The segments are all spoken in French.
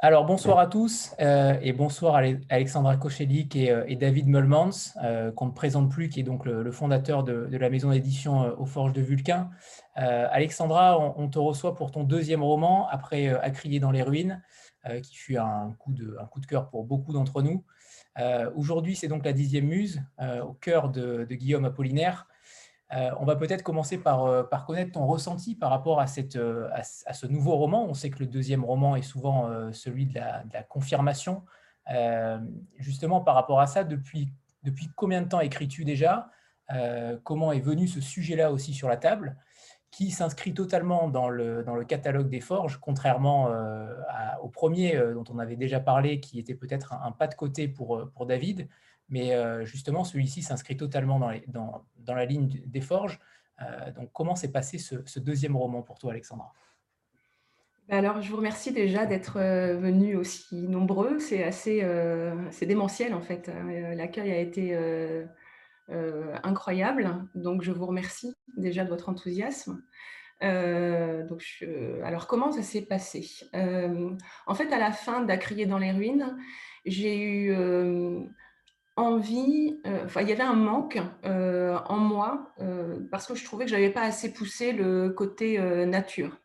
Alors, bonsoir à tous euh, et bonsoir à Alexandra Kochelik et, et, David Mulmans, euh, qu'on ne présente plus, qui est donc le, fondateur de, la maison d'édition euh, aux Forges de Vulcain. Alexandra, on, te reçoit pour ton deuxième roman, après À crier dans les ruines, qui fut un coup, de, cœur pour beaucoup d'entre nous. Aujourd'hui, c'est donc la dixième muse, au cœur de Guillaume Apollinaire, euh, on va peut-être commencer par, euh, par, connaître ton ressenti par rapport à, cette, euh, à, ce nouveau roman. On sait que le deuxième roman est souvent celui de la, confirmation. justement, par rapport à ça, depuis, depuis combien de temps écris-tu déjà? Comment est venu ce sujet-là aussi sur la table? Qui s'inscrit totalement dans le, dans le, catalogue des forges, contrairement au premier dont on avait déjà parlé, qui était peut-être un, pas de côté pour, pour David? Mais euh, justement, celui-ci s'inscrit totalement dans, la ligne des forges. Euh, donc, comment s'est passé ce, deuxième roman pour toi, Alexandra? Bah alors, je vous remercie déjà d'être euh, venus aussi nombreux. C'est assez c'est démentiel, en fait. L'accueil a été incroyable. Donc, je vous remercie déjà de votre enthousiasme. donc, alors, comment ça s'est passé? En fait, à la fin d'Acrier dans les ruines, j'ai eu envie, euh, il y avait un manque euh, en moi euh, parce que je trouvais que je n'avais pas assez poussé le côté nature.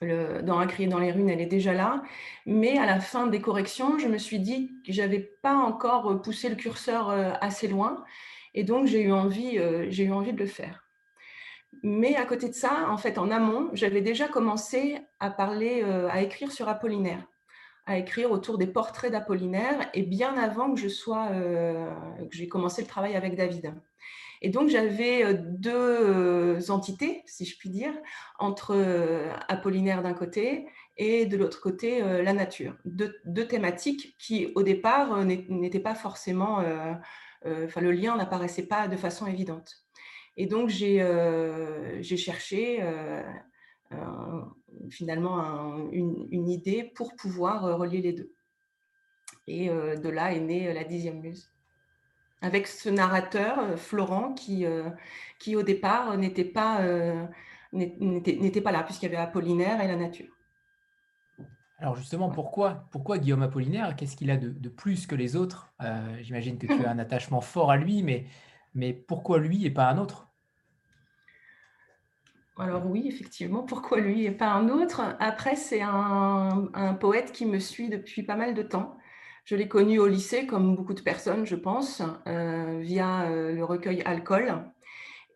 Dans Un crier dans les ruines, elle est déjà là. Mais à la fin des corrections, je me suis dit que je n'avais pas encore poussé le curseur assez loin. Et donc, j'ai eu, envie, j'ai eu envie de le faire. Mais à côté de ça, en fait, en amont, j'avais déjà commencé à parler, à écrire sur Apollinaire à écrire autour des portraits d'Apollinaire et bien avant que je sois, euh, que j'ai commencé le travail avec David. Et donc j'avais euh, deux euh, entités, si je puis dire, entre Apollinaire d'un côté et de l'autre côté la nature. Deux, thématiques qui au départ n'étaient pas forcément, enfin le lien n'apparaissait pas de façon évidente. Et donc j'ai cherché finalement une, idée pour pouvoir euh, relier les deux. Et euh, de là est née euh, la dixième muse. Avec ce narrateur, Florent, qui, qui au départ n'était pas, n'était pas là, puisqu'il y avait Apollinaire et la nature. Alors justement, pourquoi, pourquoi Guillaume Apollinaire? Qu'est-ce qu'il a de, plus que les autres? J'imagine que tu as un attachement fort à lui, mais, mais pourquoi lui et pas un autre? Alors oui, effectivement, pourquoi lui et pas un autre? Après, c'est un, poète qui me suit depuis pas mal de temps. Je l'ai connu au lycée, comme beaucoup de personnes, je pense, euh, via euh, le recueil Alcool.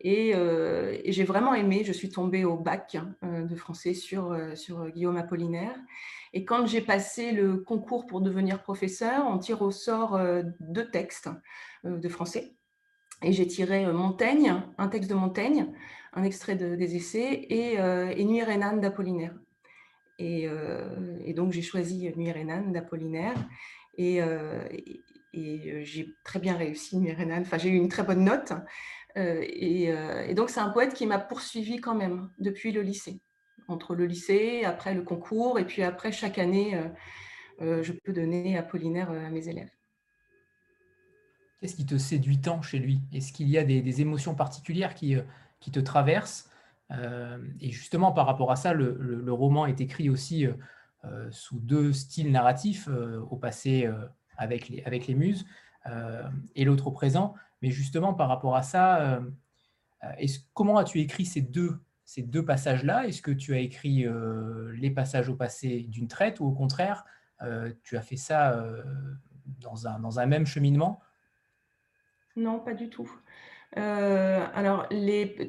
Euh, et, j'ai vraiment aimé, je suis tombée au bac de français sur, sur Guillaume Apollinaire. Et quand j'ai passé le concours pour devenir professeur, on tire au sort deux textes de français. Et j'ai tiré Montaigne, un texte de Montaigne, un extrait des essais, et, euh, Nuit Renan d'Apollinaire. Et, euh, et, donc, j'ai choisi Nuit Renan d'Apollinaire. Et, euh, et, j'ai très bien réussi Nuit Renan. Enfin, j'ai eu une très bonne note. et, donc, c'est un poète qui m'a poursuivi quand même depuis le lycée. Entre le lycée, après le concours, et puis après, chaque année, je peux donner Apollinaire à mes élèves. Qu'est-ce qui te séduit tant chez lui? Est-ce qu'il y a des, émotions particulières qui, qui te traverse. Euh, et justement, par rapport à ça, le, roman est écrit aussi euh, euh, sous deux styles narratifs, au passé avec, les, avec les muses et l'autre au présent. Mais justement, par rapport à ça, comment as-tu écrit ces deux, ces deux passages-là? Est-ce que tu as écrit les passages au passé d'une traite ou au contraire, tu as fait ça dans, un, dans un même cheminement? Non, pas du tout. Euh, alors,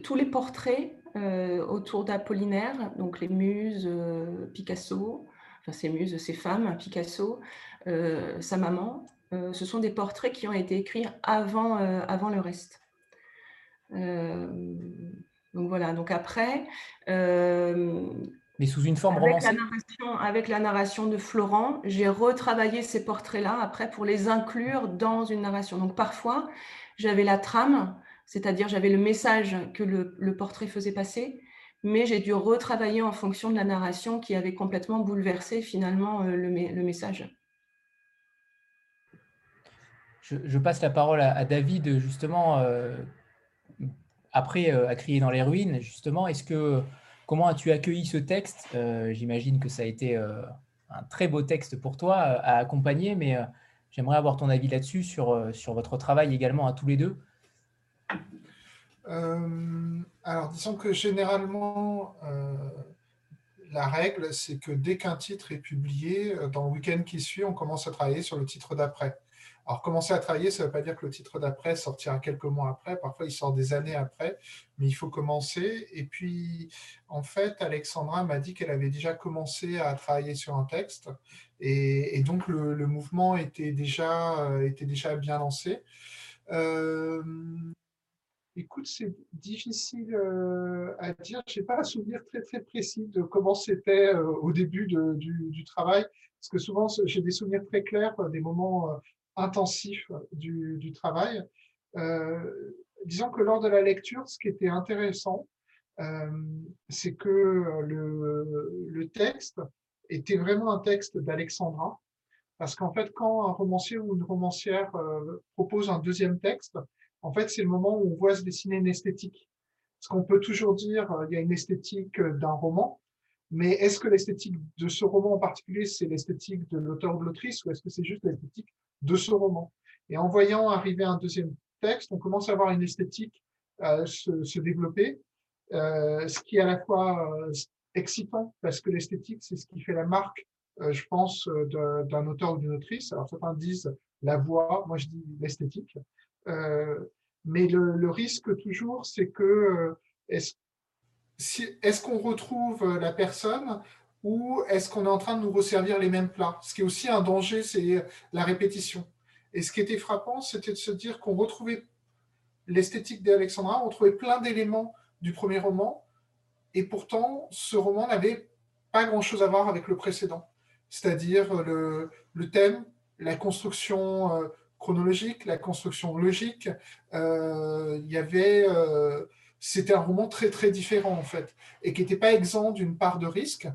tous les portraits euh, autour d'Apollinaire, donc les muses, euh, Picasso, enfin ces muses, ces femmes, Picasso, sa maman, ce sont des portraits qui ont été écrits avant, avant le reste. donc voilà, donc après... Mais sous une forme avec romancée la Avec la narration de Florent, j'ai retravaillé ces portraits-là après pour les inclure dans une narration. Donc parfois, j'avais la trame, c'est-à-dire j'avais le message que le, portrait faisait passer, mais j'ai dû retravailler en fonction de la narration qui avait complètement bouleversé finalement euh, le, message. Je, passe la parole à, David, justement, euh, après euh, à crier dans les ruines, justement, est-ce que comment as-tu accueilli ce texte? J'imagine que ça a été un très beau texte pour toi à accompagner, mais j'aimerais avoir ton avis là-dessus, sur, sur votre travail également à tous les deux. alors, disons que généralement, la règle, c'est que dès qu'un titre est publié, dans le week-end qui suit, on commence à travailler sur le titre d'après. Alors, commencer à travailler, ça ne veut pas dire que le titre d'après sortira quelques mois après. Parfois, il sort des années après, mais il faut commencer. Et puis, en fait, Alexandra m'a dit qu'elle avait déjà commencé à travailler sur un texte. Et, donc, le, mouvement était déjà, euh, bien lancé. Euh, écoute, c'est difficile euh, à dire. Je n'ai pas un souvenir très, précis de comment c'était au début du, travail. Parce que souvent, j'ai des souvenirs très clairs, des moments intensif du, travail. Euh, disons que lors de la lecture, ce qui était intéressant, euh, c'est que le, texte était vraiment un texte d'Alexandra, parce qu'en fait, quand un romancier ou une romancière euh, propose un deuxième texte, en fait, c'est le moment où on voit se dessiner une esthétique. Parce qu'on peut toujours dire, il y a une esthétique d'un roman, mais est-ce que l'esthétique de ce roman en particulier, c'est l'esthétique de l'auteur ou de l'autrice, ou est-ce que c'est juste l'esthétique de ce roman. Et en voyant arriver un deuxième texte, on commence à avoir une esthétique euh, se, développer, euh, ce qui est à la fois euh, excitant, parce que l'esthétique, c'est ce qui fait la marque, je pense, d'un auteur ou d'une autrice. Alors certains disent la voix, moi je dis l'esthétique. mais le, risque toujours, c'est que est-ce est qu'on retrouve la personne ou est-ce qu'on est en train de nous resservir les mêmes plats? Ce qui est aussi un danger, c'est la répétition. Et ce qui était frappant, c'était de se dire qu'on retrouvait l'esthétique d'Alexandra, on trouvait plein d'éléments du premier roman, et pourtant, ce roman n'avait pas grand-chose à voir avec le précédent. C'est-à-dire le, thème, la construction euh, chronologique, la construction logique. Euh, il y avait... Euh, c'était un roman très très différent en fait, et qui n'était pas exempt d'une part de risque,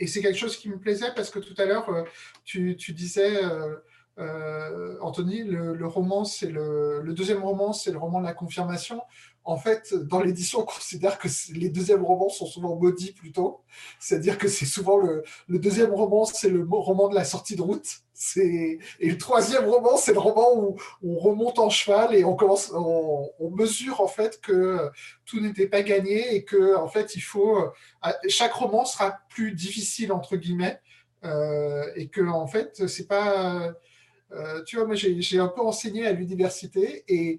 et c'est quelque chose qui me plaisait parce que tout à l'heure, euh, tu, disais, euh, euh, Anthony, le, roman, c'est le, le, deuxième roman, c'est le roman de la confirmation en fait, dans l'édition, on considère que les deuxièmes romans sont souvent maudits plutôt. C'est-à-dire que c'est souvent le, deuxième roman, c'est le roman de la sortie de route. Et le troisième roman, c'est le roman où on remonte en cheval et on mesure en fait que tout n'était pas gagné et que en fait il faut chaque roman sera plus difficile entre guillemets euh, et que en fait c'est pas euh, tu vois, moi, j'ai un peu enseigné à l'université et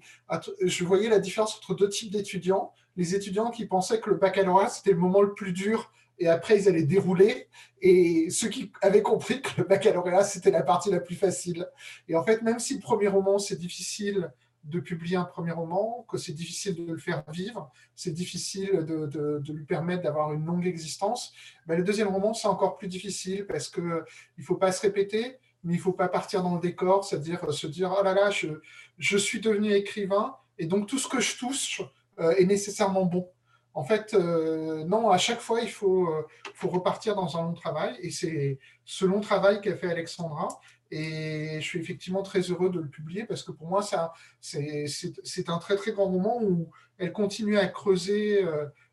je voyais la différence entre deux types d'étudiants. Les étudiants qui pensaient que le baccalauréat, c'était le moment le plus dur et après, ils allaient dérouler. Et ceux qui avaient compris que le baccalauréat, c'était la partie la plus facile. Et en fait, même si le premier roman, c'est difficile de publier un premier roman, que c'est difficile de le faire vivre, c'est difficile de, lui permettre d'avoir une longue existence, ben, le deuxième roman, c'est encore plus difficile parce qu'il ne faut pas se répéter, mais il ne faut pas partir dans le décor, c'est-à-dire euh, se dire oh là là, je, suis devenu écrivain et donc tout ce que je touche euh, est nécessairement bon. En fait, euh, non, à chaque fois, il faut, faut repartir dans un long travail et c'est ce long travail qu'a fait Alexandra. Et je suis effectivement très heureux de le publier parce que pour moi, c'est un très très grand moment où elle continue à creuser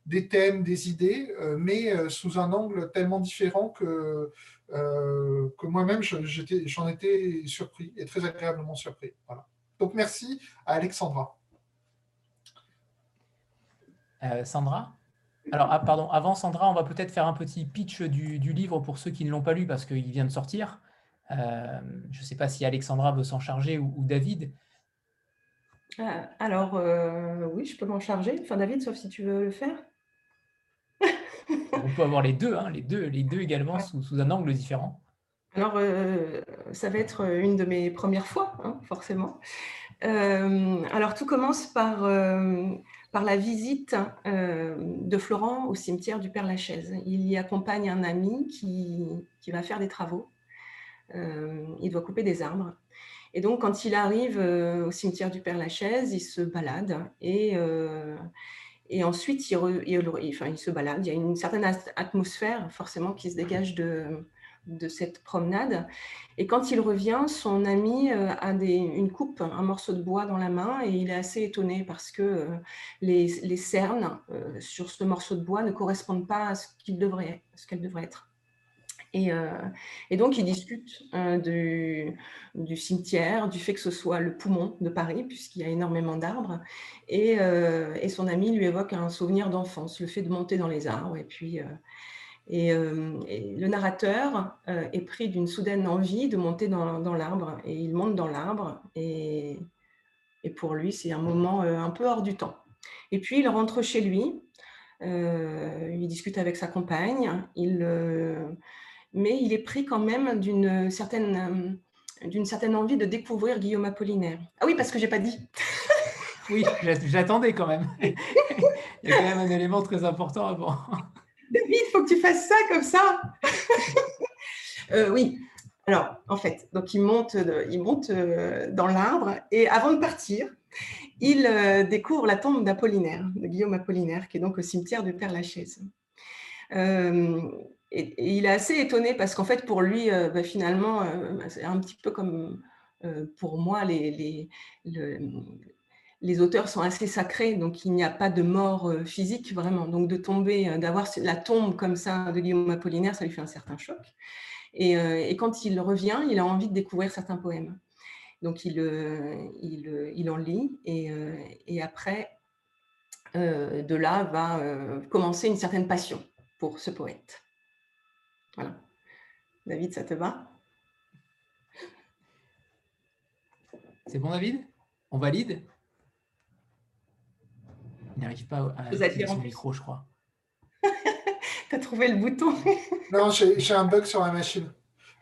des thèmes, des idées, mais sous un angle tellement différent que euh, que moi-même, j'en étais surpris et très agréablement surpris. Voilà. Donc, merci à Alexandra. Euh, Sandra? Alors, ah, pardon, avant Sandra, on va peut-être faire un petit pitch du, livre pour ceux qui ne l'ont pas lu parce qu'il vient de sortir. Euh, je ne sais pas si Alexandra veut s'en charger ou, David. alors, oui, je peux m'en charger. Enfin, David, sauf si tu veux le faire. On peut avoir les deux, hein, les deux, les deux également sous, un angle différent. Alors, euh, ça va être une de mes premières fois, hein, forcément. Euh, alors, tout commence par, euh, par la visite de Florent au cimetière du Père-Lachaise. Il y accompagne un ami qui, qui va faire des travaux. il doit couper des arbres. Et donc, quand il arrive au cimetière du Père-Lachaise, il se balade et et ensuite, il, se balade. Il y a une certaine atmosphère, forcément, qui se dégage de, cette promenade. Et quand il revient, son ami euh, a une coupe, un morceau de bois dans la main, et il est assez étonné parce que euh, les, cernes euh, sur ce morceau de bois ne correspondent pas à ce qu'elles devraient, devrait être. Et, et, donc, ils discutent du, du, cimetière, du fait que ce soit le poumon de Paris, puisqu'il y a énormément d'arbres. Et, et, son ami lui évoque un souvenir d'enfance, le fait de monter dans les arbres. Et puis, le narrateur est pris d'une soudaine envie de monter dans, dans l'arbre. Et il monte dans l'arbre. Et, pour lui, c'est un moment un peu hors du temps. Et puis, il rentre chez lui. il discute avec sa compagne. Il mais il est pris quand même d'une certaine, euh, d'une certaine envie de découvrir Guillaume Apollinaire. Ah oui, parce que j'ai pas dit. oui, j'attendais quand même. il y a quand même un élément très important avant. David, il faut que tu fasses ça comme ça. Euh, oui. Alors, en fait, donc il monte, il monte euh, dans l'arbre et avant de partir, il découvre la tombe d'Apollinaire, de Guillaume Apollinaire, qui est donc au cimetière de Père-Lachaise. Euh, et, il est assez étonné parce qu'en fait, pour lui, euh, bah, finalement, euh, bah, c'est un petit peu comme euh, pour moi, les, les, auteurs sont assez sacrés, donc il n'y a pas de mort physique vraiment. Donc de tomber, d'avoir la tombe comme ça de Guillaume Apollinaire, ça lui fait un certain choc. Et, quand il revient, il a envie de découvrir certains poèmes. Donc il, il, il en lit et, et après, de là va commencer une certaine passion pour ce poète. Voilà. David, ça te va? C'est bon, David? On valide? Il n'arrive pas à activer son micro, je crois. tu as trouvé le bouton? Non, j'ai un bug sur la machine.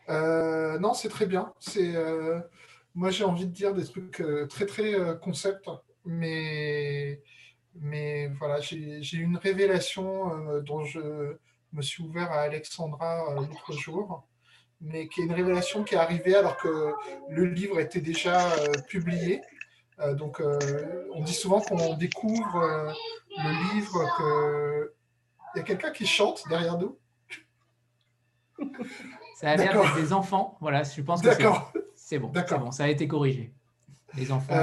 Euh, non, c'est très bien. C'est euh, moi, j'ai envie de dire des trucs euh, très très concept, mais mais voilà, j'ai eu une révélation dont je me suis ouvert à Alexandra euh, l'autre jour, mais qui est une révélation qui est arrivée alors que le livre était déjà euh, publié. Euh, donc, on dit souvent qu'on découvre le livre que. Il y a quelqu'un qui chante derrière nous Ça a l'air d'être des enfants. Voilà, je pense que c'est bon. C'est bon, ça a été corrigé. Les enfants.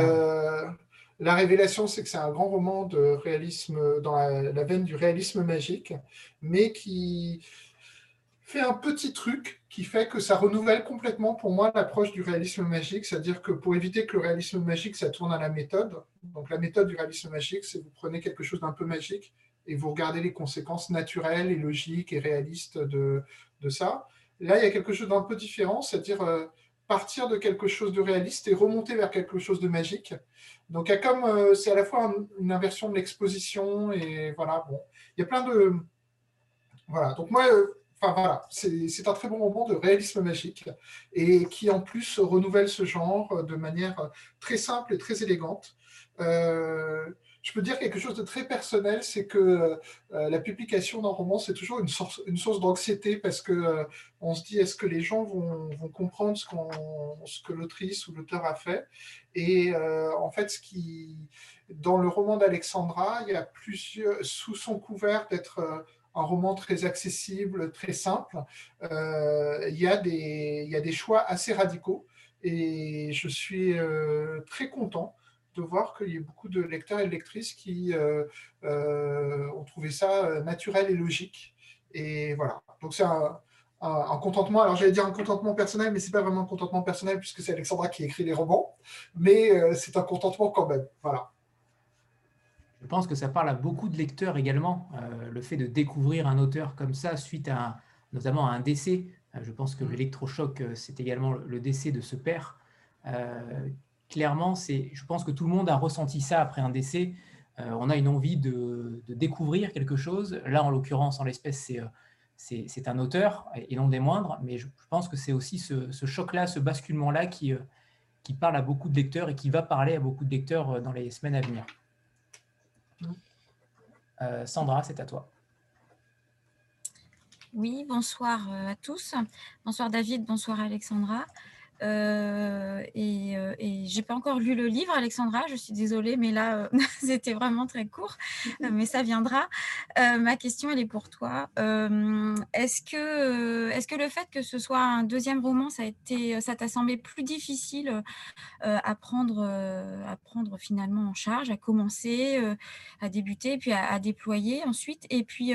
La révélation, c'est que c'est un grand roman de réalisme dans la, veine du réalisme magique, mais qui fait un petit truc qui fait que ça renouvelle complètement pour moi l'approche du réalisme magique, c'est-à-dire que pour éviter que le réalisme magique, ça tourne à la méthode, donc la méthode du réalisme magique, c'est vous prenez quelque chose d'un peu magique et vous regardez les conséquences naturelles et logiques et réalistes de, ça. Là, il y a quelque chose d'un peu différent, c'est-à-dire euh, partir de quelque chose de réaliste et remonter vers quelque chose de magique. Donc, euh, c'est à la fois une inversion de l'exposition et voilà, bon, il y a plein de. Voilà, donc moi, euh, enfin voilà, c'est un très bon roman de réalisme magique et qui en plus renouvelle ce genre de manière très simple et très élégante. Euh, je peux dire quelque chose de très personnel, c'est que euh, la publication d'un roman, c'est toujours une source, d'anxiété parce que euh, on se dit est-ce que les gens vont, comprendre ce, que l'autrice ou l'auteur a fait? Et euh, en fait, dans le roman d'Alexandra, il y a plusieurs, sous son couvert d'être un roman très accessible, très simple, il, y a des, il y a des choix assez radicaux et je suis très content de voir qu'il y a beaucoup de lecteurs et de lectrices qui euh, euh, ont trouvé ça euh, naturel et logique. Et voilà. Donc c'est un, contentement. Alors j'allais dire un contentement personnel, mais c'est pas vraiment un contentement personnel puisque c'est Alexandra qui écrit les romans. Mais c'est un contentement quand même. Voilà. Je pense que ça parle à beaucoup de lecteurs également, le fait de découvrir un auteur comme ça suite à notamment à un décès. je pense que mm. l'électrochoc, c'est également le décès de ce père clairement, c'est, je pense que tout le monde a ressenti ça après un décès. Euh, on a une envie de, découvrir quelque chose. Là, en l'occurrence, en l'espèce, c'est, euh, c'est, un auteur, et non des moindres, mais je, pense que c'est aussi ce, choc-là, ce basculement-là qui, euh, qui parle à beaucoup de lecteurs et qui va parler à beaucoup de lecteurs dans les semaines à venir. Sandra, c'est à toi. Oui, bonsoir à tous. Bonsoir David, bonsoir Alexandra. Euh, et, euh, et j'ai pas encore lu le livre, Alexandra, je suis désolée, mais là, euh, c'était vraiment très court, mais ça viendra. ma question, elle est pour toi. est-ce que, est-ce que le fait que ce soit un deuxième roman, ça a été, ça t'a semblé plus difficile à prendre, à prendre finalement en charge, à commencer, à débuter, puis à, à déployer ensuite, et puis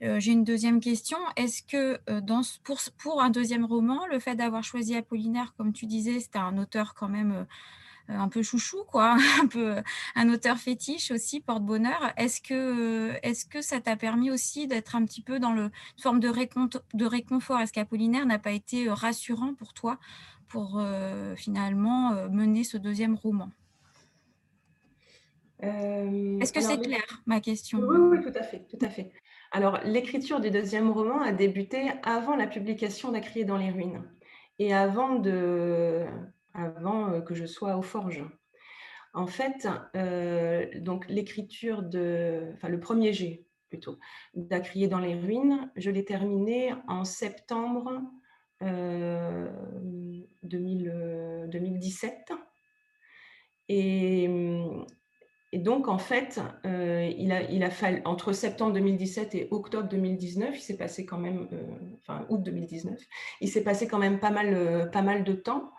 J'ai une deuxième question. Est-ce que dans, pour, pour un deuxième roman, le fait d'avoir choisi Apollinaire, comme tu disais, c'était un auteur quand même euh, un peu chouchou, quoi, un peu un auteur fétiche aussi, porte-bonheur. Est-ce que, est que ça t'a permis aussi d'être un petit peu dans le, une forme de, de réconfort? Est-ce qu'Apollinaire n'a pas été euh, rassurant pour toi pour euh, finalement mener ce deuxième roman? Est-ce que c'est clair, ma question? Oui, oui, tout à fait, tout à fait. Alors, l'écriture du deuxième roman a débuté avant la publication d'Acrier dans les ruines et avant de, avant euh, que je sois aux forges. En fait, euh, donc l'écriture de, enfin le premier jet plutôt, d'Acrier dans les ruines, je l'ai terminé en septembre 2017. Euh, et, et, donc, en fait, a, il, a, fallu, entre septembre 2017 et octobre 2019, il s'est passé quand même, enfin août 2019, il s'est passé quand même pas mal, pas mal de temps.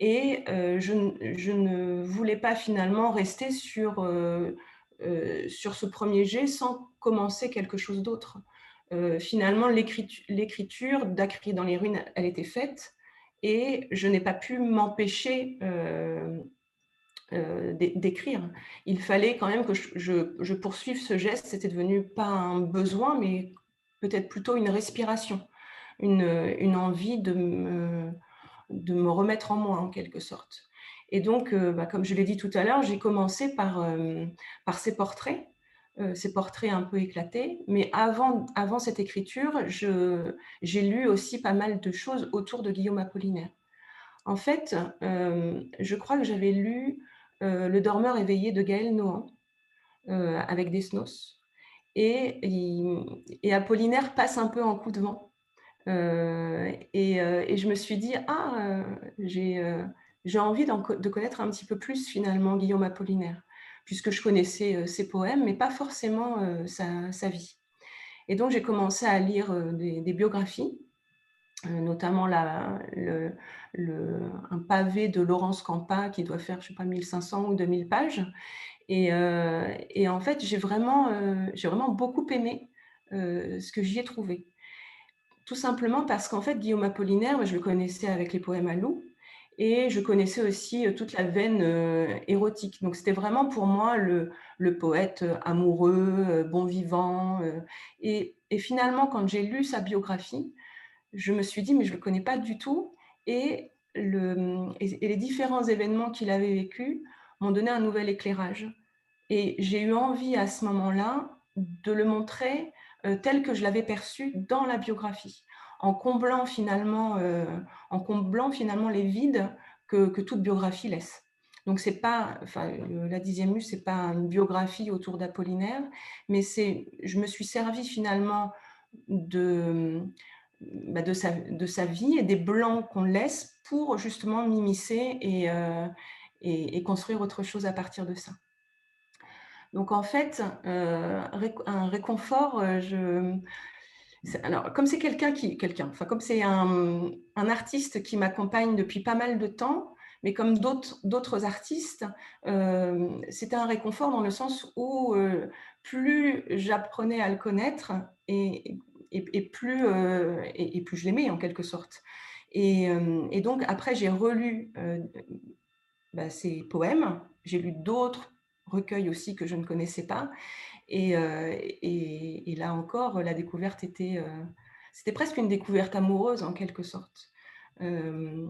Et euh, je, ne voulais pas finalement rester sur, euh, euh, sur ce premier jet sans commencer quelque chose d'autre. finalement, l'écriture d'Acri dans les ruines, elle était faite et je n'ai pas pu m'empêcher d'écrire. Il fallait quand même que je, poursuive ce geste. C'était devenu pas un besoin, mais peut-être plutôt une respiration, une, envie de me remettre en moi en quelque sorte. Et donc, euh, bah, comme je l'ai dit tout à l'heure, j'ai commencé par, euh, ces portraits, euh, ces portraits un peu éclatés. Mais avant cette écriture, j'ai lu aussi pas mal de choses autour de Guillaume Apollinaire. En fait, je crois que j'avais lu Le dormeur éveillé de Gaël Nohan avec Desnos. Et, et Apollinaire passe un peu en coup de vent. Euh, euh, et, je me suis dit, ah, euh, j'ai envie de connaître un petit peu plus finalement Guillaume Apollinaire, puisque je connaissais ses poèmes, mais pas forcément sa, vie. Et donc j'ai commencé à lire des, biographies, notamment la, le, un pavé de Laurence Campa qui doit faire, je sais pas, 1500 ou 2000 pages. Et, et en fait, j'ai vraiment, j'ai vraiment beaucoup aimé ce que j'y ai trouvé. Tout simplement parce qu'en fait, Guillaume Apollinaire, je le connaissais avec les poèmes à loup, et je connaissais aussi euh, toute la veine euh, érotique. Donc c'était vraiment pour moi le, poète euh, amoureux, bon vivant. et, finalement, quand j'ai lu sa biographie, je me suis dit, mais je ne le connais pas du tout. Et, les différents événements qu'il avait vécus m'ont donné un nouvel éclairage. Et j'ai eu envie à ce moment-là de le montrer euh, tel que je l'avais perçu dans la biographie, en comblant finalement, euh, en comblant finalement les vides que, toute biographie laisse. Donc c'est pas, enfin, la dixième muse, c'est pas une biographie autour d'Apollinaire, mais c'est, je me suis servi finalement de, bah, de, sa, de sa vie et des blancs qu'on laisse pour justement m'immiscer et, euh, et, construire autre chose à partir de ça. Donc en fait, euh, un réconfort, euh, je... Alors, comme c'est quelqu'un qui, quelqu'un, enfin comme c'est un, artiste qui m'accompagne depuis pas mal de temps, mais comme d'autres artistes, c'était un réconfort dans le sens où plus j'apprenais à le connaître et, plus, et, plus je l'aimais en quelque sorte. Et, donc après, j'ai relu bah, ses poèmes, j'ai lu d'autres recueil aussi que je ne connaissais pas. Et, euh, et, là encore, la découverte était, euh, c'était presque une découverte amoureuse en quelque sorte. Euh,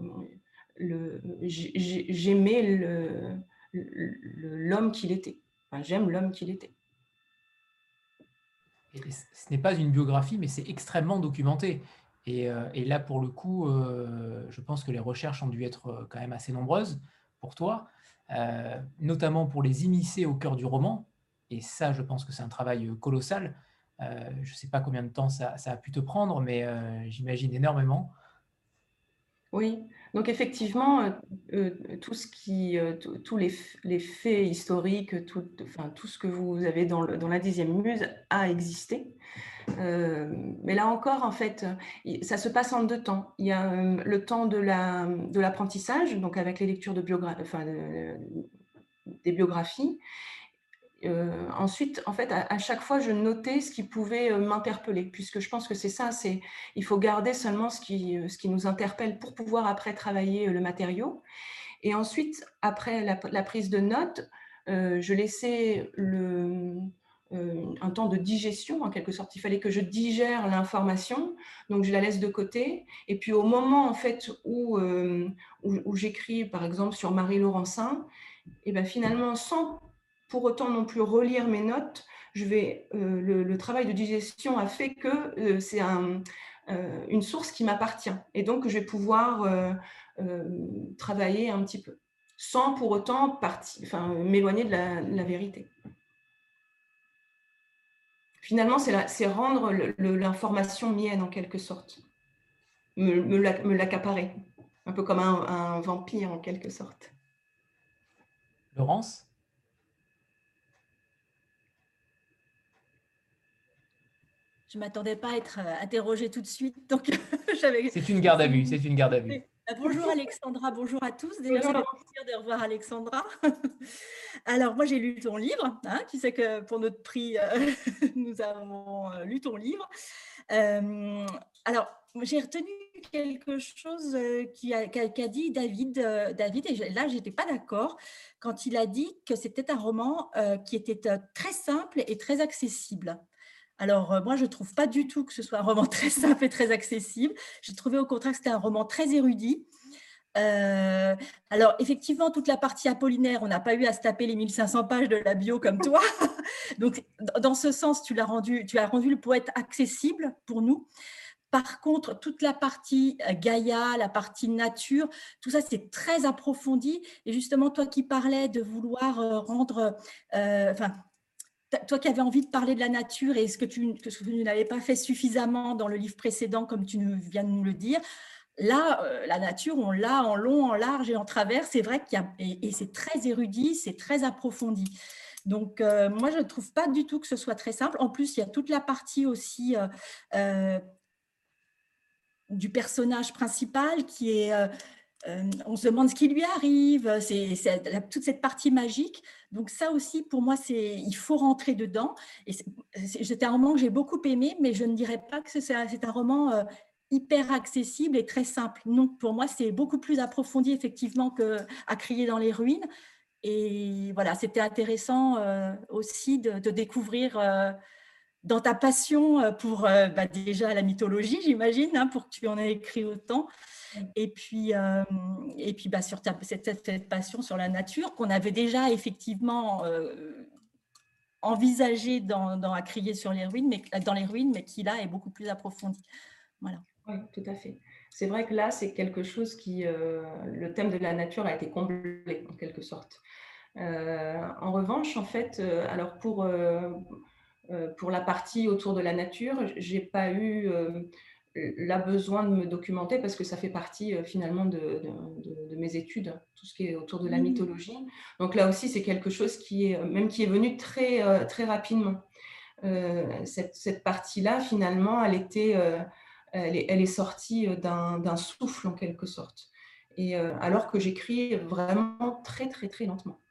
J'aimais l'homme qu'il était. J'aime l'homme qu'il était. Ce n'est pas une biographie, mais c'est extrêmement documenté. Et, et, là, pour le coup, je pense que les recherches ont dû être quand même assez nombreuses pour toi. Euh, notamment pour les immiscer au cœur du roman. Et ça, je pense que c'est un travail euh, colossal. Euh, je ne sais pas combien de temps ça, a pu te prendre, mais j'imagine énormément. Oui, donc effectivement, tout ce qui, tous les, faits historiques, tout, ce que vous avez dans, la dixième muse a existé. Euh, mais là encore, en fait, ça se passe en deux temps. Il y a euh, le temps de l'apprentissage, donc avec les lectures de enfin, des biographies. Euh, ensuite, en fait, à, chaque fois, je notais ce qui pouvait euh, m'interpeller, puisque je pense que c'est ça, c'est il faut garder seulement ce qui, ce qui nous interpelle pour pouvoir après travailler le matériau. Et ensuite, après la, prise de notes, je laissais le, un temps de digestion, en quelque sorte. Il fallait que je digère l'information, donc je la laisse de côté. Et puis au moment en fait où, où, j'écris, par exemple, sur Marie Laurencin, et ben finalement, sans pour autant non plus relire mes notes, je vais, euh, le, travail de digestion a fait que euh, c'est euh, une source qui m'appartient et donc je vais pouvoir travailler un petit peu sans pour autant m'éloigner de la, vérité. Finalement, c'est rendre l'information mienne en quelque sorte, me, me l'accaparer, un peu comme un vampire en quelque sorte. Laurence? Je ne m'attendais pas à être euh, interrogée tout de suite. Donc c'est une garde à vue. C'est une garde à vue. Euh, bonjour Alexandra, bonjour à tous. Déjà, c'est plaisir de revoir Alexandra. Alors, moi, j'ai lu ton livre. Hein, qui sait que pour notre prix, euh, nous avons lu ton livre. alors, j'ai retenu quelque chose qu'a qu dit David, David, et là, je n'étais pas d'accord quand il a dit que c'était un roman qui était très simple et très accessible. Alors, euh, moi, je ne trouve pas du tout que ce soit un roman très simple et très accessible. J'ai trouvé au contraire que c'était un roman très érudit. Euh, alors, effectivement, toute la partie apollinaire, on n'a pas eu à se taper les 1500 pages de la bio comme toi. Donc, dans ce sens, tu, l'as rendu, tu as rendu le poète accessible pour nous. Par contre, toute la partie euh, Gaïa, la partie nature, tout ça, c'est très approfondi. Et justement, toi qui parlais de vouloir rendre, enfin, toi qui avais envie de parler de la nature et ce que tu, n'avais pas fait suffisamment dans le livre précédent, comme tu viens de nous le dire, là, euh, la nature, on l'a en long, en large et en travers. C'est vrai qu'il y a, et, c'est très érudit, c'est très approfondi. Donc, euh, moi, je ne trouve pas du tout que ce soit très simple. En plus, il y a toute la partie aussi euh, du personnage principal qui est on se demande ce qui lui arrive, c'est toute cette partie magique. Donc ça aussi, pour moi, c'est il faut rentrer dedans. Et c'était un roman que j'ai beaucoup aimé, mais je ne dirais pas que c'est un roman euh, hyper accessible et très simple. Non, pour moi, c'est beaucoup plus approfondi effectivement que à crier dans les ruines. Et voilà, c'était intéressant euh, aussi de, découvrir dans ta passion pour bah, déjà la mythologie, j'imagine, hein, pour que tu en aies écrit autant. Et puis, euh, et puis bah, sur cette, passion sur la nature qu'on avait déjà effectivement euh, envisagé dans, dans, À crier sur les ruines, mais, dans les ruines, mais qui là est beaucoup plus approfondie. Voilà. Oui, tout à fait. C'est vrai que là, c'est quelque chose qui, euh, le thème de la nature a été comblé en quelque sorte. en revanche, en fait, alors pour, pour la partie autour de la nature, j'ai pas eu la besoin de me documenter parce que ça fait partie euh, finalement de, mes études, tout ce qui est autour de la mmh. mythologie. Donc là aussi, c'est quelque chose qui est, même qui est venu très, euh, très rapidement. Euh, cette, partie-là, finalement, elle, était, elle, est, elle est sortie d'un souffle en quelque sorte. Et alors que j'écris vraiment très, très, très lentement.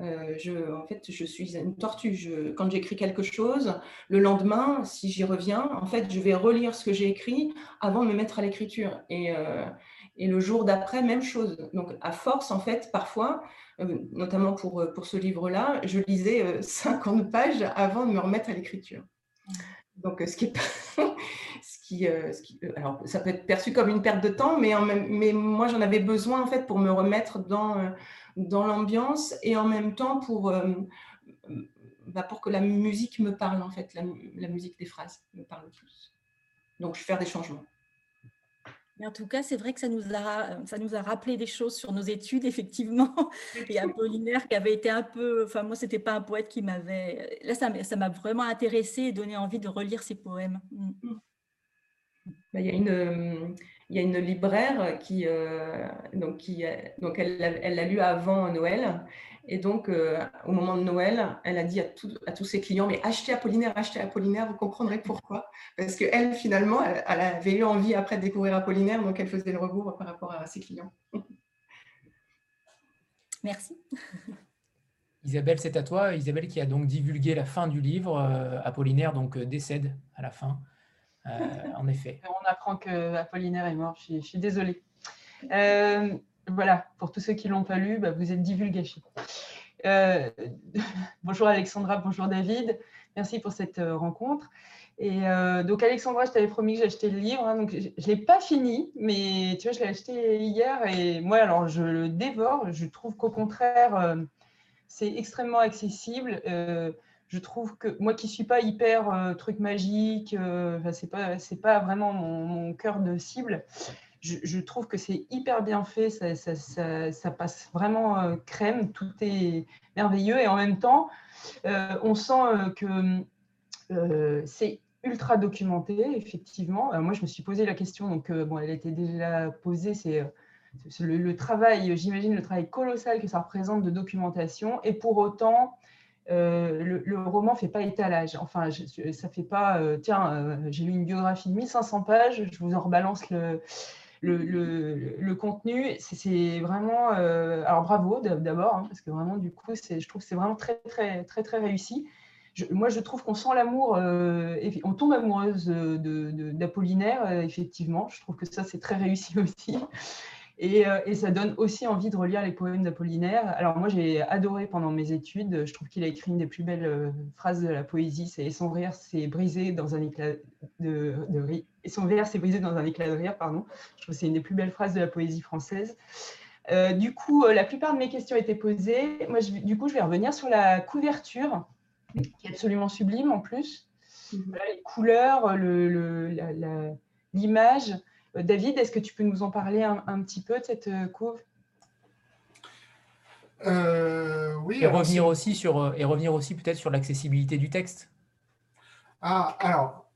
Euh, je, en fait, je suis une tortue. Quand j'écris quelque chose, le lendemain, si j'y reviens, en fait, je vais relire ce que j'ai écrit avant de me mettre à l'écriture. Et, euh, le jour d'après, même chose. Donc, à force, en fait, parfois, euh, notamment pour, pour ce livre-là, je lisais 50 pages avant de me remettre à l'écriture. Donc, qui ce qui, alors, ça peut être perçu comme une perte de temps, mais, en mais moi, j'en avais besoin, en fait, pour me remettre dans dans l'ambiance et en même temps pour, euh, bah, pour que la musique me parle, en fait, la, musique des phrases me parle plus. Donc, je vais faire des changements. Mais en tout cas, c'est vrai que ça nous, a, ça nous a rappelé des choses sur nos études, effectivement. Et Apollinaire qui avait été un peu. Enfin, moi, ce n'était pas un poète qui m'avait. Là, ça m'a vraiment intéressé et donné envie de relire ses poèmes. Mm. Bah, il y a une, il y a une libraire qui, euh, donc, qui, donc elle, l'a lu avant Noël. Et donc, euh, au moment de Noël, elle a dit à, à, tous ses clients, mais achetez Apollinaire, achetez Apollinaire, vous comprendrez pourquoi. Parce qu'elle, finalement, elle, avait eu envie après de découvrir Apollinaire, donc elle faisait le rebours par rapport à ses clients. Merci. Isabelle, c'est à toi. Isabelle qui a donc divulgué la fin du livre. Apollinaire donc décède à la fin. En effet. On apprend que Apollinaire est mort. Je suis, désolée. voilà, pour tous ceux qui ne l'ont pas lu, bah, vous êtes divulgachés. bonjour Alexandra, bonjour David. Merci pour cette rencontre. Et euh, donc, Alexandra, je t'avais promis que j'achetais le livre. Hein, donc, je ne l'ai pas fini, mais tu vois, je l'ai acheté hier. Et moi, alors, je le dévore. Je trouve qu'au contraire, euh, c'est extrêmement accessible. Euh, je trouve que moi qui suis pas hyper truc magique, ce n'est pas, pas vraiment mon, cœur de cible. Je, trouve que c'est hyper bien fait. Ça, passe vraiment crème. Tout est merveilleux. Et en même temps, on sent que c'est ultra documenté, effectivement. Euh, moi, je me suis posé la question, donc euh, bon, elle était déjà posée, c'est euh, le, travail, j'imagine le travail colossal que ça représente de documentation, et pour autant, le, roman ne fait pas étalage. Enfin, ça fait pas, tiens, j'ai lu une biographie de 1500 pages, je vous en rebalance le, le, contenu. C'est vraiment, alors bravo d'abord, hein, parce que vraiment, du coup, je trouve que c'est vraiment très, très, très, très réussi moi, je trouve qu'on sent l'amour, euh, on tombe amoureuse d'Apollinaire, euh, effectivement. Je trouve que ça, c'est très réussi aussi. Euh, et, ça donne aussi envie de relire les poèmes d'Apollinaire. Alors moi, j'ai adoré pendant mes études. Je trouve qu'il a écrit une des plus belles phrases de la poésie. C'est et son rire s'est brisé dans un éclat de, rire. Et son rire s'est brisé dans un éclat de rire, pardon. Je trouve que c'est une des plus belles phrases de la poésie française. du coup, la plupart de mes questions étaient posées. Moi, du coup, je vais revenir sur la couverture qui est absolument sublime en plus. Mhm. les couleurs, l'image. Euh, David, est-ce que tu peux nous en parler un, petit peu de cette euh, couve? Euh, Oui. Et revenir, aussi sur, et revenir aussi peut-être sur l'accessibilité du texte. Ah, alors,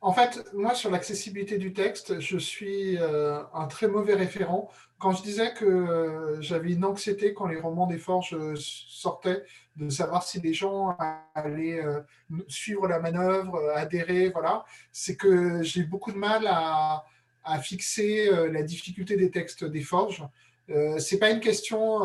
en fait, moi, sur l'accessibilité du texte, je suis un très mauvais référent. Quand je disais que j'avais une anxiété quand les romans des forges sortaient de savoir si les gens allaient euh, suivre la manœuvre, euh, adhérer, voilà, c'est que j'ai beaucoup de mal à, fixer euh, la difficulté des textes des forges. Ce c'est pas une question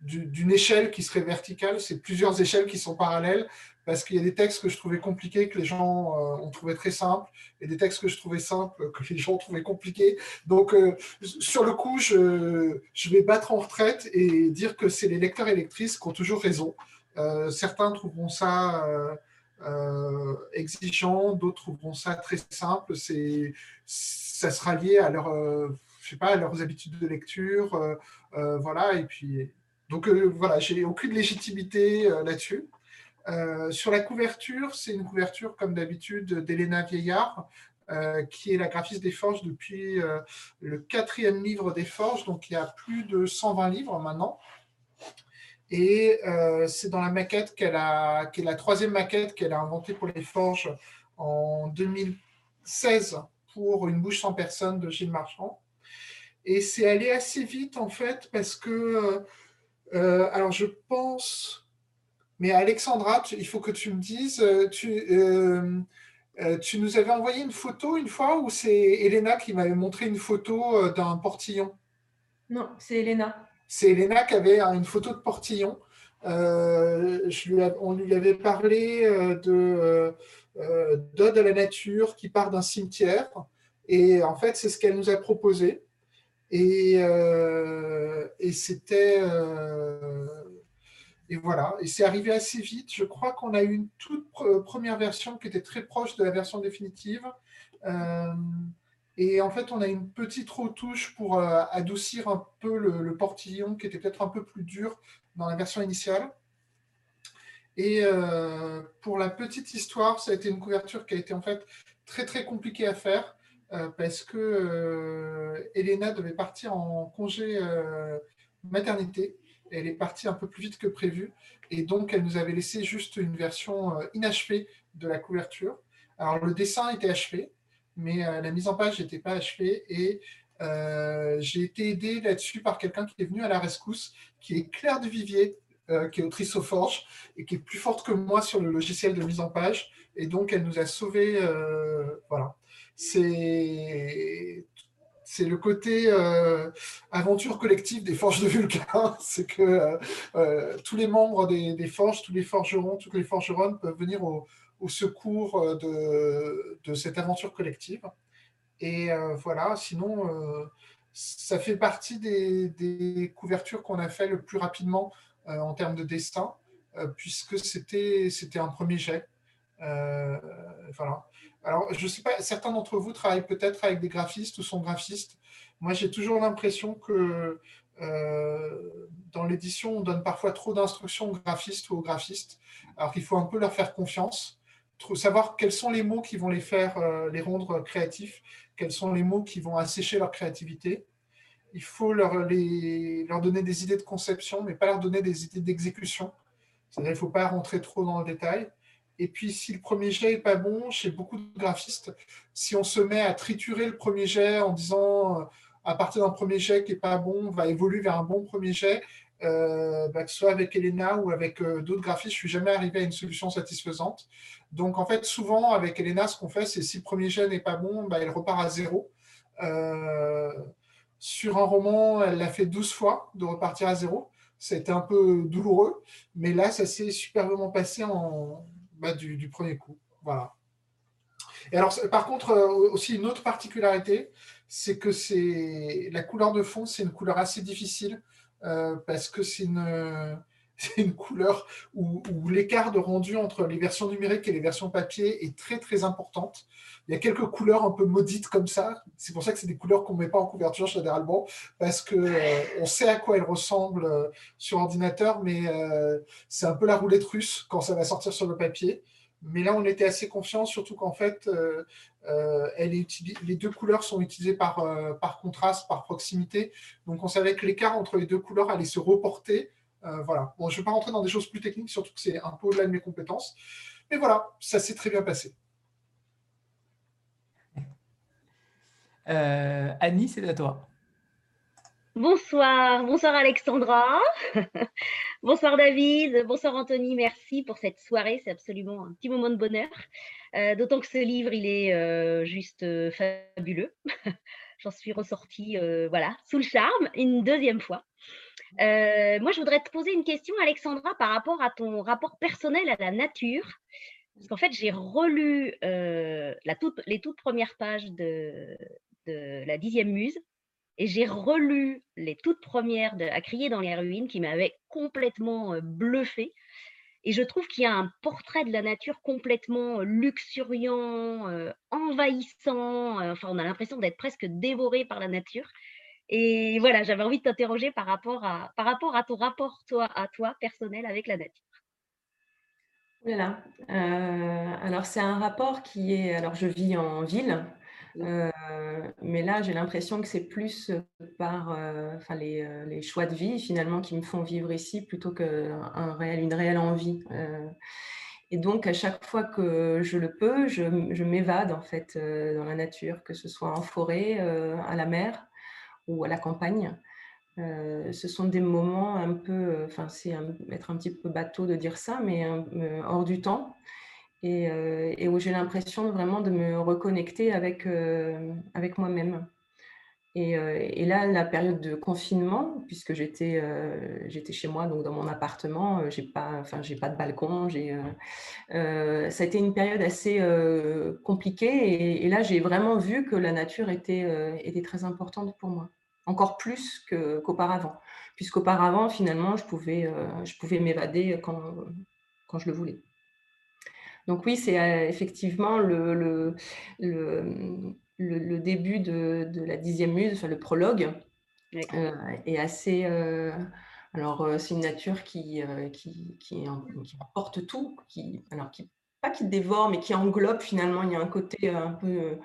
d'une échelle qui serait verticale, c'est plusieurs échelles qui sont parallèles parce qu'il y a des textes que je trouvais compliqués que les gens euh, ont trouvé très simples et des textes que je trouvais simples que les gens ont trouvé compliqués. Donc, euh, sur le coup, je, vais battre en retraite et dire que c'est les lecteurs et lectrices qui ont toujours raison. Euh, certains trouveront ça exigeant, d'autres trouveront ça très simple. C'est, ça sera lié à leur, je sais pas, leurs habitudes de lecture, voilà. Et puis, donc voilà, j'ai aucune légitimité là-dessus. Euh, sur la couverture, c'est une couverture, comme d'habitude, d'Elena Vieillard, euh, qui est la graphiste des Forges depuis euh, le quatrième livre des Forges, donc il y a plus de 120 livres maintenant. Et c'est dans la maquette qu'elle a, qui est la troisième maquette qu'elle a inventée pour les Forges en 2016 pour Une bouche sans personne de Gilles Marchand. Et c'est allé assez vite en fait parce que, alors je pense mais Alexandra, il faut que tu me dises, euh, tu, euh, euh, tu nous avais envoyé une photo une fois ou c'est Elena qui m'avait montré une photo d'un portillon? Non, c'est Elena. C'est Elena qui avait une photo de portillon. je lui on lui avait parlé de d'Ode à la nature qui part d'un cimetière. Et en fait, c'est ce qu'elle nous a proposé. Et, et c'était et voilà, et c'est arrivé assez vite. Je crois qu'on a eu une toute première version qui était très proche de la version définitive. Euh, et en fait, on a une petite retouche pour euh, adoucir un peu le, portillon qui était peut-être un peu plus dur dans la version initiale. Et euh, pour la petite histoire, ça a été une couverture qui a été en fait très très compliquée à faire parce que Elena devait partir en congé maternité elle est partie un peu plus vite que prévu. Et donc, elle nous avait laissé juste une version euh, inachevée de la couverture. Alors, le dessin était achevé, mais euh, la mise en page n'était pas achevée. Et euh, j'ai été aidé là-dessus par quelqu'un qui est venu à la rescousse, qui est Claire de Vivier, qui est autrice au Forge et qui est plus forte que moi sur le logiciel de mise en page. Et donc, elle nous a sauvés. voilà. C'est c'est le côté euh, aventure collective des forges de Vulcain. c'est que tous les membres des, forges, tous les forgerons, toutes les forgeronnes peuvent venir au, secours de, cette aventure collective. Et voilà, sinon, ça fait partie des, des couvertures qu'on a fait le plus rapidement en termes de dessin, puisque c'était un premier jet. Voilà. Alors, je ne sais pas, certains d'entre vous travaillent peut-être avec des graphistes ou sont graphistes. Moi, j'ai toujours l'impression que euh, dans l'édition, on donne parfois trop d'instructions aux graphistes ou aux graphistes, alors qu'il faut un peu leur faire confiance, savoir quels sont les mots qui vont les faire, euh, les rendre créatifs, quels sont les mots qui vont assécher leur créativité. Il faut leur, leur donner des idées de conception, mais pas leur donner des idées d'exécution. C'est-à-dire qu'il ne faut pas rentrer trop dans le détail. Et puis, si le premier jet n'est pas bon, chez beaucoup de graphistes, si on se met à triturer le premier jet en disant, euh, à partir d'un premier jet qui n'est pas bon, on va évoluer vers un bon premier jet, euh, bah, que ce soit avec Elena ou avec euh, d'autres graphistes, je ne suis jamais arrivé à une solution satisfaisante. Donc, en fait, souvent, avec Elena, ce qu'on fait, c'est si le premier jet n'est pas bon, bah, elle repart à zéro. sur un roman, elle l'a fait 12 fois de repartir à zéro. C'était un peu douloureux, mais là, ça s'est superbement passé en, bah, du, premier coup. Voilà. Et alors, par contre, euh, aussi une autre particularité, c'est que c'est la couleur de fond, c'est une couleur assez difficile euh, parce que c'est une, une couleur où, l'écart de rendu entre les versions numériques et les versions papier est très très importante. Il y a quelques couleurs un peu maudites comme ça. C'est pour ça que c'est des couleurs qu'on ne met pas en couverture généralement, parce qu'on euh, sait à quoi elles ressemblent sur ordinateur, mais c'est un peu la roulette russe quand ça va sortir sur le papier. Mais là, on était assez confiant, surtout qu'en fait, euh, euh, les deux couleurs sont utilisées par, euh, par contraste, par proximité. Donc, on savait que l'écart entre les deux couleurs allait se reporter. voilà. Bon, je ne vais pas rentrer dans des choses plus techniques, surtout que c'est un peu au-delà de mes compétences. Mais voilà, ça s'est très bien passé. Annie, c'est à toi. Bonsoir, bonsoir Alexandra, bonsoir David, bonsoir Anthony, merci pour cette soirée, c'est absolument un petit moment de bonheur, euh, d'autant que ce livre, il est euh, juste euh, fabuleux, j'en suis ressortie voilà, sous le charme une deuxième fois. moi, je voudrais te poser une question, Alexandra, par rapport à ton rapport personnel à la nature, parce qu'en fait, j'ai relu les toutes premières pages de, de la dixième muse, et j'ai relu les toutes premières de À crier dans les ruines qui m'avaient complètement bluffé. Et je trouve qu'il y a un portrait de la nature complètement luxuriant, envahissant. Enfin, on a l'impression d'être presque dévoré par la nature. Et voilà, j'avais envie de t'interroger par rapport à par rapport à ton rapport toi à toi personnel avec la nature. Voilà. alors c'est un rapport qui est. Alors je vis en ville, euh, mais là, j'ai l'impression que c'est plus euh, par euh, enfin, les, les, choix de vie finalement qui me font vivre ici plutôt qu'une réel, réelle envie. et donc, à chaque fois que je le peux, je, je m'évade en fait dans la nature, que ce soit en forêt, à la mer ou à la campagne. ce sont des moments un peu, enfin c'est être un petit peu bateau de dire ça, mais hors du temps, euh, et, où j'ai l'impression vraiment de me reconnecter avec, euh, avec moi-même. Euh, et, là, la période de confinement, puisque j'étais j'étais chez moi, donc dans mon appartement, j'ai pas, enfin, pas de balcon, j'ai, ça a été une période assez compliquée. Et, là, j'ai vraiment vu que la nature était, était très importante pour moi, encore plus qu'auparavant, puisqu'auparavant, finalement, je pouvais, pouvais m'évader quand, quand je le voulais. Donc oui, c'est euh, effectivement le, le, le, début de, la dixième muse, enfin le prologue, euh, est assez... Euh, alors c'est une nature qui, qui, qui, emporte tout, qui, alors qui, pas qui dévore, mais qui englobe finalement, il y a un côté un peu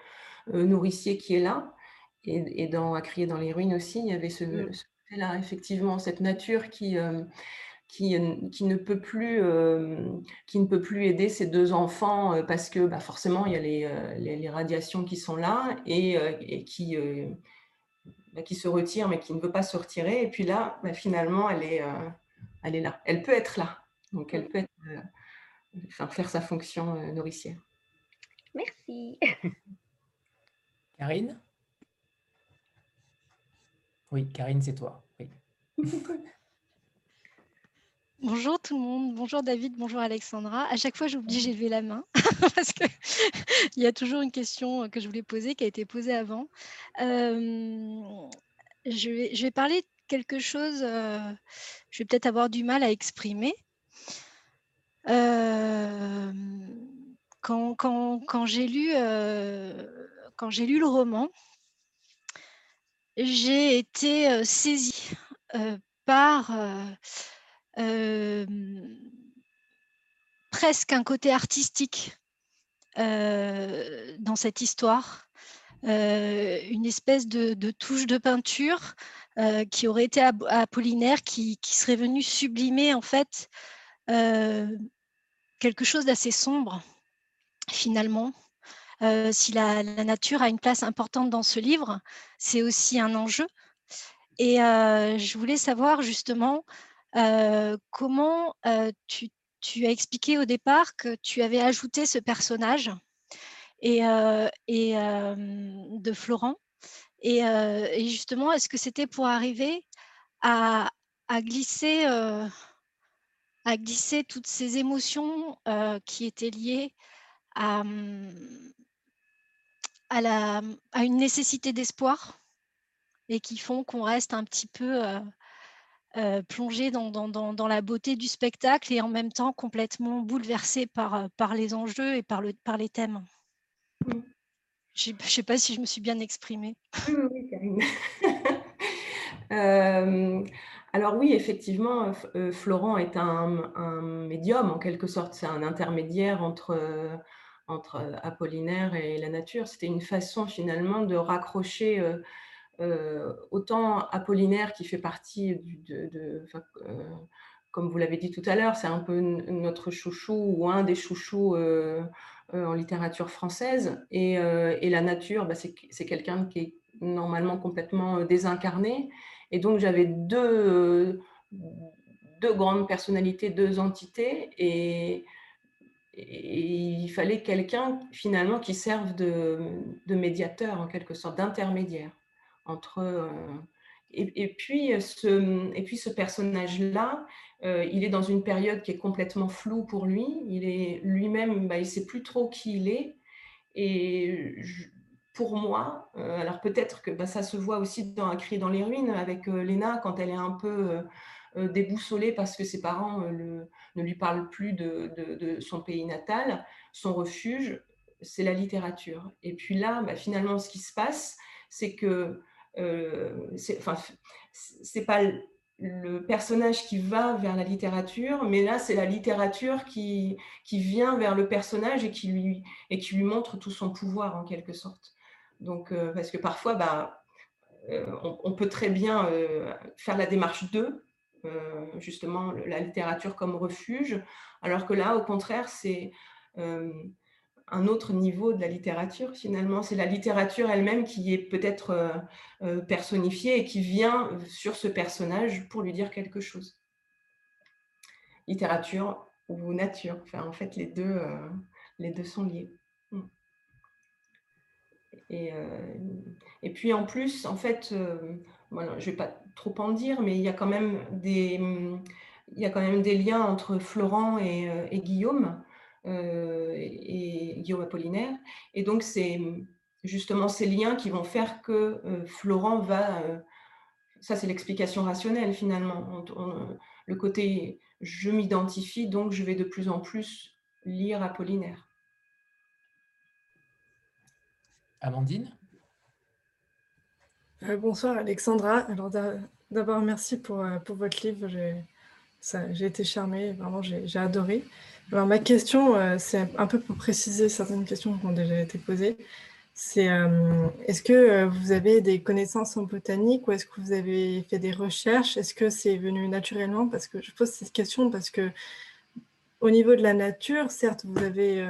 nourricier qui est là. Et, dans À crier dans les ruines aussi, il y avait ce, mm. ce côté-là, effectivement, cette nature qui qui, ne peut plus, qui ne peut plus aider ses deux enfants parce que bah, forcément, il y a les, les, radiations qui sont là et, qui, bah, qui se retire mais qui ne veut pas se retirer. Et puis là, bah, finalement, elle est, elle est là. Elle peut être là. Donc, elle peut être, faire sa fonction nourricière. Merci. Karine? Oui, Karine, c'est toi. Bonjour tout le monde, bonjour David, bonjour Alexandra. À chaque fois, j'oublie, j'ai levé la main parce qu'il y a toujours une question que je voulais poser qui a été posée avant. je, vais, je, vais, parler de quelque chose, je vais peut-être avoir du mal à exprimer. quand, quand, j'ai lu, quand j'ai lu le roman, j'ai été saisie par presque un côté artistique dans cette histoire, une espèce de, touche de peinture qui aurait été apollinaire, qui, qui, serait venue sublimer en fait quelque chose d'assez sombre finalement. si la, nature a une place importante dans ce livre, c'est aussi un enjeu. Et je voulais savoir justement comment tu, as expliqué au départ que tu avais ajouté ce personnage et, de Florent et, justement, est-ce que c'était pour arriver à, glisser, à glisser toutes ces émotions qui étaient liées à, la, à une nécessité d'espoir et qui font qu'on reste un petit peu euh, plongé dans, dans, la beauté du spectacle et en même temps complètement bouleversé par, euh, par les enjeux et par, le, par les thèmes. Je ne sais pas si je me suis bien exprimée. Oui, oui, Karine. Euh, alors oui, effectivement, Florent est un, un, médium en quelque sorte, c'est un intermédiaire entre, entre Apollinaire et la nature. C'était une façon finalement de raccrocher euh, autant Apollinaire qui fait partie de, euh, comme vous l'avez dit tout à l'heure, c'est un peu notre chouchou ou un des chouchous euh, en littérature française. Et, la nature, bah, c'est quelqu'un qui est normalement complètement désincarné. Et donc j'avais deux, deux grandes personnalités, deux entités. Et, il fallait quelqu'un finalement qui serve de, de médiateur en quelque sorte, d'intermédiaire entre euh, et, puis ce, et puis ce personnage-là, euh, il est dans une période qui est complètement floue pour lui. Il est lui-même, bah, il ne sait plus trop qui il est. Et pour moi, euh, alors peut-être que bah, ça se voit aussi dans Un cri dans les ruines avec Léna quand elle est un peu déboussolée parce que ses parents ne lui parlent plus de, de, son pays natal. Son refuge, c'est la littérature. Et puis là, bah, finalement, ce qui se passe, c'est que euh, c'est enfin, c'est pas le personnage qui va vers la littérature, mais là, c'est la littérature qui, qui vient vers le personnage et qui, lui, et qui lui montre tout son pouvoir, en quelque sorte. Donc, euh, parce que parfois, bah, euh, on, peut très bien faire la démarche d'eux, justement, la littérature comme refuge, alors que là, au contraire, c'est un autre niveau de la littérature finalement. C'est la littérature elle-même qui est peut-être euh, euh, personnifiée et qui vient sur ce personnage pour lui dire quelque chose. Littérature ou nature, enfin, en fait les deux, euh, les deux sont liés. Mm. Et, puis en plus, en fait, je ne vais pas trop en dire, mais il y a quand même des, il quand même des liens entre Florent et Guillaume. Euh, et Guillaume Apollinaire. Et donc, c'est justement ces liens qui vont faire que euh, Florent va... Euh, ça, c'est l'explication rationnelle finalement. le côté je m'identifie, donc je vais de plus en plus lire Apollinaire. Amandine? Bonsoir Alexandra. Alors d'abord merci pour, pour votre livre. J'ai été charmée, vraiment j'ai adoré. Alors ma question, euh, c'est un peu pour préciser certaines questions qui ont déjà été posées. C'est euh, est-ce que euh, vous avez des connaissances en botanique ou est-ce que vous avez fait des recherches? Est-ce que c'est venu naturellement? Parce que je pose cette question parce que au niveau de la nature, certes, vous avez,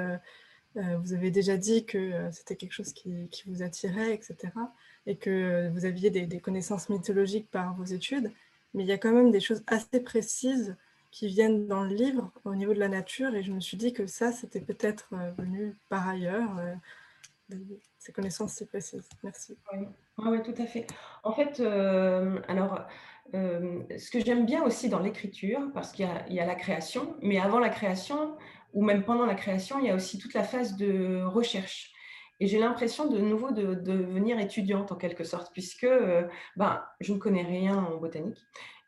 vous avez déjà dit que c'était quelque chose qui, vous attirait, etc. Et que vous aviez des, des connaissances mythologiques par vos études. Mais il y a quand même des choses assez précises qui viennent dans le livre au niveau de la nature et je me suis dit que ça, c'était peut-être euh, venu par ailleurs. Euh, ces connaissances si précises. Merci. Oui, oui, tout à fait. En fait, alors, ce que j'aime bien aussi dans l'écriture, parce qu'il y, a la création, mais avant la création, ou même pendant la création, il y a aussi toute la phase de recherche. Et j'ai l'impression de nouveau de, devenir étudiante en quelque sorte, puisque euh, ben, je ne connais rien en botanique.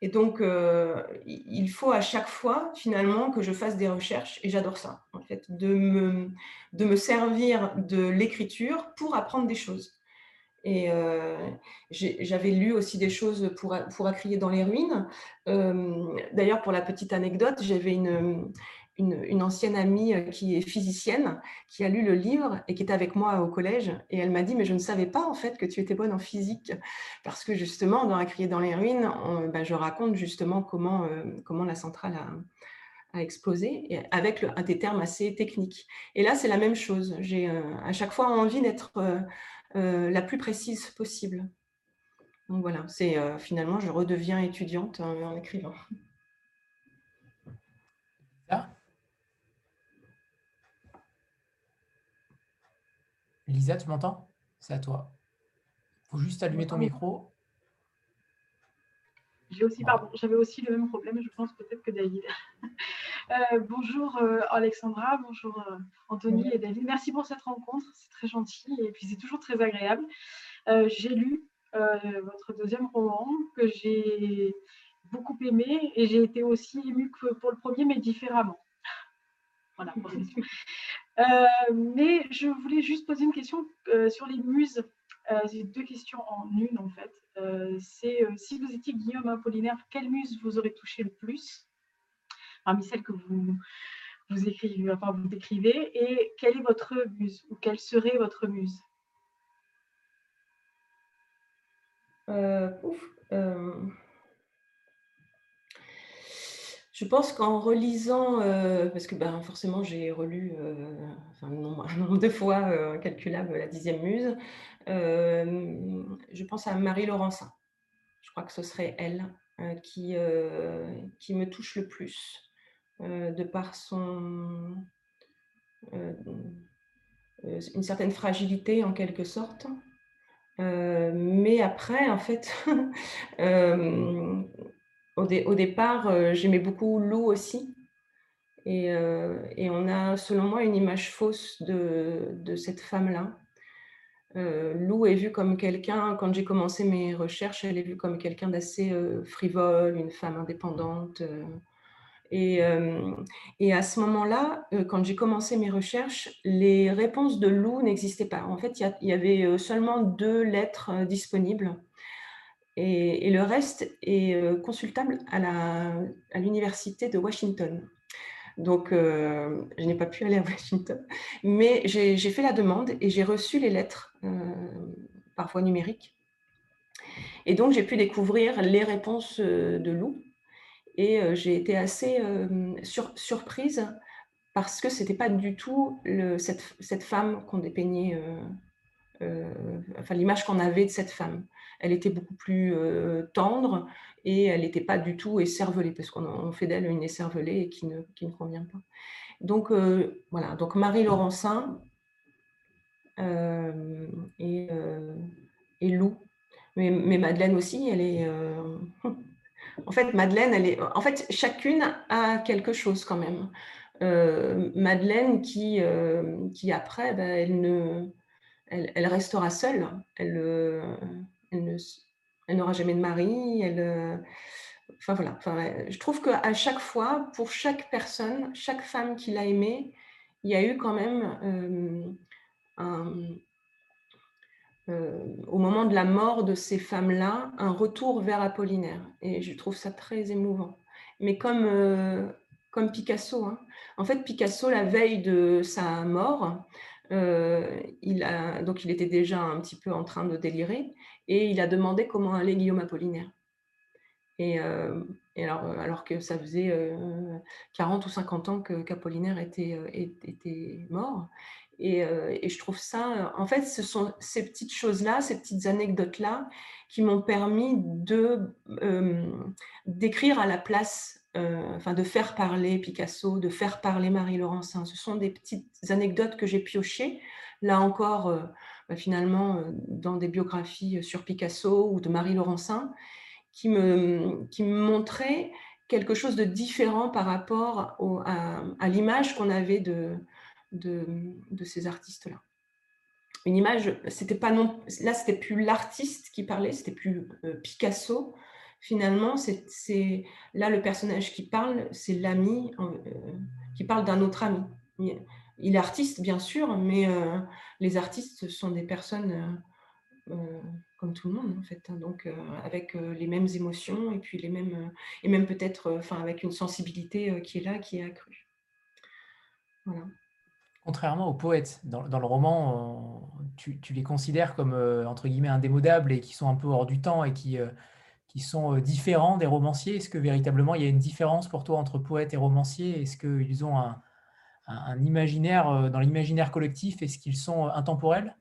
Et donc, euh, il faut à chaque fois, finalement, que je fasse des recherches, et j'adore ça, en fait, de me, de me servir de l'écriture pour apprendre des choses. Et euh, j'avais lu aussi des choses pour, pour Accrier dans les ruines. D'ailleurs, pour la petite anecdote, j'avais une, une, ancienne amie euh, qui est physicienne, qui a lu le livre et qui était avec moi au collège. Et elle m'a dit, mais je ne savais pas en fait que tu étais bonne en physique. Parce que justement, dans À crier dans les ruines, ben, je raconte justement comment, euh, comment la centrale a, a explosé, avec un des termes assez techniques. Et là, c'est la même chose. J'ai euh, à chaque fois envie d'être la plus précise possible. Donc voilà, c'est finalement, je redeviens étudiante en écrivant. Lisa, tu m'entends? C'est à toi. Il faut juste allumer ton micro. J'ai aussi, pardon, j'avais aussi le même problème, je pense peut-être que David. Euh, bonjour euh, Alexandra, bonjour euh, Anthony et David. Merci pour cette rencontre, c'est très gentil et puis c'est toujours très agréable. j'ai lu votre deuxième roman que j'ai beaucoup aimé et j'ai été aussi émue que pour le premier, mais différemment. Voilà, mais je voulais juste poser une question euh, sur les muses. Euh, J'ai deux questions en une en fait. C'est si vous étiez Guillaume Apollinaire, quelle muse vous aurait touché le plus? Parmi celles que vous vous écrivez, enfin, vous décrivez, et quelle est votre muse ou quelle serait votre muse? Ouf, je pense qu'en relisant, euh, parce que ben, forcément j'ai relu euh, un, nombre, de fois euh, incalculable la dixième muse, je pense à Marie Laurencin. Je crois que ce serait elle qui, qui me touche le plus, de par son une certaine fragilité en quelque sorte. mais après, en fait, au, départ, euh, j'aimais beaucoup Lou aussi. Euh, et, on a, selon moi, une image fausse de, cette femme-là. Euh, Lou est vue comme quelqu'un, quand j'ai commencé mes recherches, elle est vue comme quelqu'un d'assez frivole, une femme indépendante. Et, et, à ce moment-là, quand j'ai commencé mes recherches, les réponses de Lou n'existaient pas. En fait, il y, avait seulement deux lettres disponibles et, le reste est euh, consultable à l'université de Washington. Donc, euh, je n'ai pas pu aller à Washington, mais j'ai fait la demande et j'ai reçu les lettres, euh, parfois numériques. Et donc, j'ai pu découvrir les réponses de Lou. Et j'ai été assez surprise parce que ce n'était pas du tout cette, cette, femme qu'on dépeignait, enfin l'image qu'on avait de cette femme elle était beaucoup plus euh, tendre et elle n'était pas du tout écervelée, parce qu'on fait d'elle une écervelée qui ne, qui ne convient pas. Donc euh, voilà, donc Marie Laurencin euh, et, Lou. Mais, Madeleine aussi, elle est. en fait, Madeleine, elle est. En fait, chacune a quelque chose quand même. Madeleine qui, qui après, ben, elle ne. Elle, restera seule. Elle, elle n'aura jamais de mari. Euh, enfin voilà. je trouve qu'à chaque fois, pour chaque personne, chaque femme qui l'a aimée, il y a eu quand même euh, euh, au moment de la mort de ces femmes-là, un retour vers Apollinaire. Et je trouve ça très émouvant. Mais comme, comme Picasso, hein. en fait, Picasso, la veille de sa mort, il a, donc il était déjà un petit peu en train de délirer et il a demandé comment allait Guillaume Apollinaire. Et, euh, alors, euh, alors, que ça faisait 40 euh, ou 50 ans qu'Apollinaire était, était, mort. Et, et, je trouve ça, en fait, ce sont ces petites choses-là, ces petites anecdotes-là qui m'ont permis de d'écrire à la place enfin de faire parler Picasso, de faire parler Marie Laurencin. Ce sont des petites anecdotes que j'ai piochées, là encore, bah, finalement, dans des biographies sur Picasso ou de Marie Laurencin, qui me, qui montraient quelque chose de différent par rapport à, l'image qu'on avait de, de, ces artistes-là. Une image, c'était pas non, là c'était plus l'artiste qui parlait, c'était plus euh, Picasso. Finalement, c'est là le personnage qui parle, c'est l'ami euh, qui parle d'un autre ami. Il est artiste bien sûr, mais euh, les artistes sont des personnes comme tout le monde en fait, hein. donc avec les mêmes émotions et puis les mêmes et même peut-être, enfin avec une sensibilité qui est là, qui est accrue. Contrairement aux poètes, dans, le roman, tu, les considères comme entre guillemets indémodables et qui sont un peu hors du temps et qui, qui sont différents des romanciers? Est-ce que véritablement il y a une différence pour toi entre poète et romancier? Est-ce qu'ils ont un, imaginaire dans l'imaginaire collectif Est-ce qu'ils sont intemporels?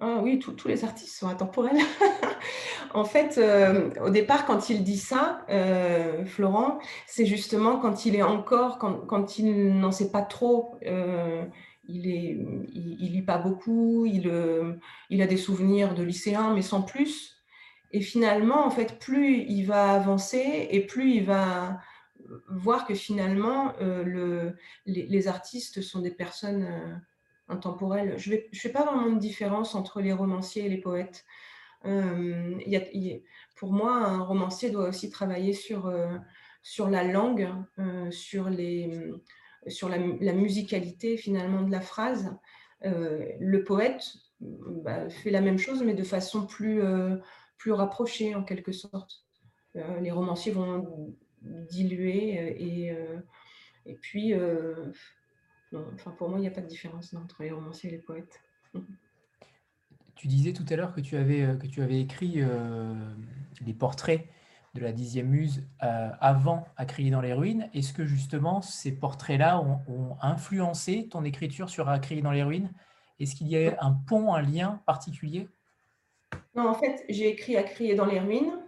Ah oui, tous les artistes sont intemporels. en fait, euh, au départ, quand il dit ça, euh, Florent, c'est justement quand il est encore, quand, il n'en sait pas trop, euh, il est, il, lit pas beaucoup, il, il a des souvenirs de lycéen, mais sans plus. Et finalement, en fait, plus il va avancer et plus il va voir que finalement, le, les, artistes sont des personnes intemporel. Je ne fais pas vraiment de différence entre les romanciers et les poètes. Euh, pour moi, un romancier doit aussi travailler sur, euh, sur la langue, euh, sur, les, sur la, musicalité finalement de la phrase. le poète bah, fait la même chose, mais de façon plus, plus rapprochée en quelque sorte. les romanciers vont diluer et, et puis enfin, pour moi, il n'y a pas de différence entre les romanciers et les poètes. Tu disais tout à l'heure que tu avais, euh, que tu avais écrit euh, les portraits de la dixième muse euh, avant À crier dans les ruines. Est-ce que justement ces portraits-là ont, influencé ton écriture sur À crier dans les ruines? Est-ce qu'il y a un pont, un lien particulier? Non, en fait, j'ai écrit À crier dans les ruines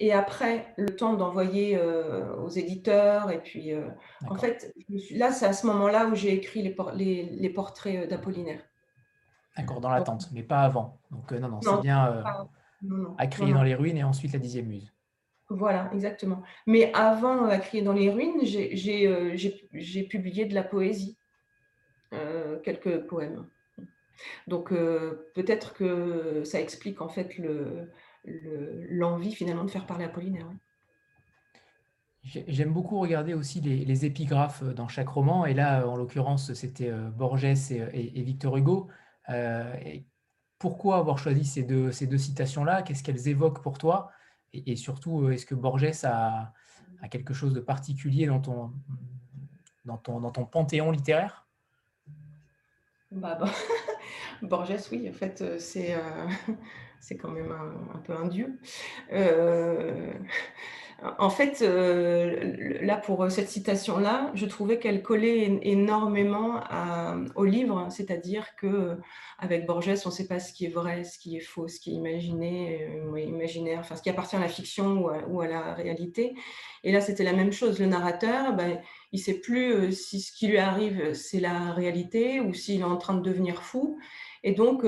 et après, le temps d'envoyer euh, aux éditeurs. Et puis, euh, en fait, là, c'est à ce moment-là où j'ai écrit les, les, portraits euh, d'Apollinaire. D'accord, dans l'attente, mais pas avant. Donc, non, non, c'est bien à crier dans les ruines et ensuite la dixième muse. Voilà, exactement. Mais avant à crier dans les ruines, j'ai publié de la poésie, quelques poèmes. Donc, peut-être que ça explique en fait le, l'envie finalement de faire parler Apollinaire. J'aime beaucoup regarder aussi les, épigraphes euh, dans chaque roman, et là, en l'occurrence, c'était euh, Borges et, Victor Hugo. Euh, pourquoi avoir choisi ces deux, ces deux citations-là? Qu'est-ce qu'elles évoquent pour toi? Et, surtout, est-ce que Borges a, quelque chose de particulier dans ton, dans ton, dans ton panthéon littéraire? Bah, Borges, oui, en fait, c'est c'est quand même un, peu un dieu. Euh, en fait, euh, là, pour cette citation-là, je trouvais qu'elle collait énormément au livre, c'est-à-dire que avec Borges, on ne sait pas ce qui est vrai, ce qui est faux, ce qui est imaginé, euh, imaginaire, enfin ce qui appartient à la fiction ou à, la réalité. Et là, c'était la même chose. Le narrateur, ben, il ne sait plus si ce qui lui arrive, c'est la réalité ou s'il est en train de devenir fou. Et donc,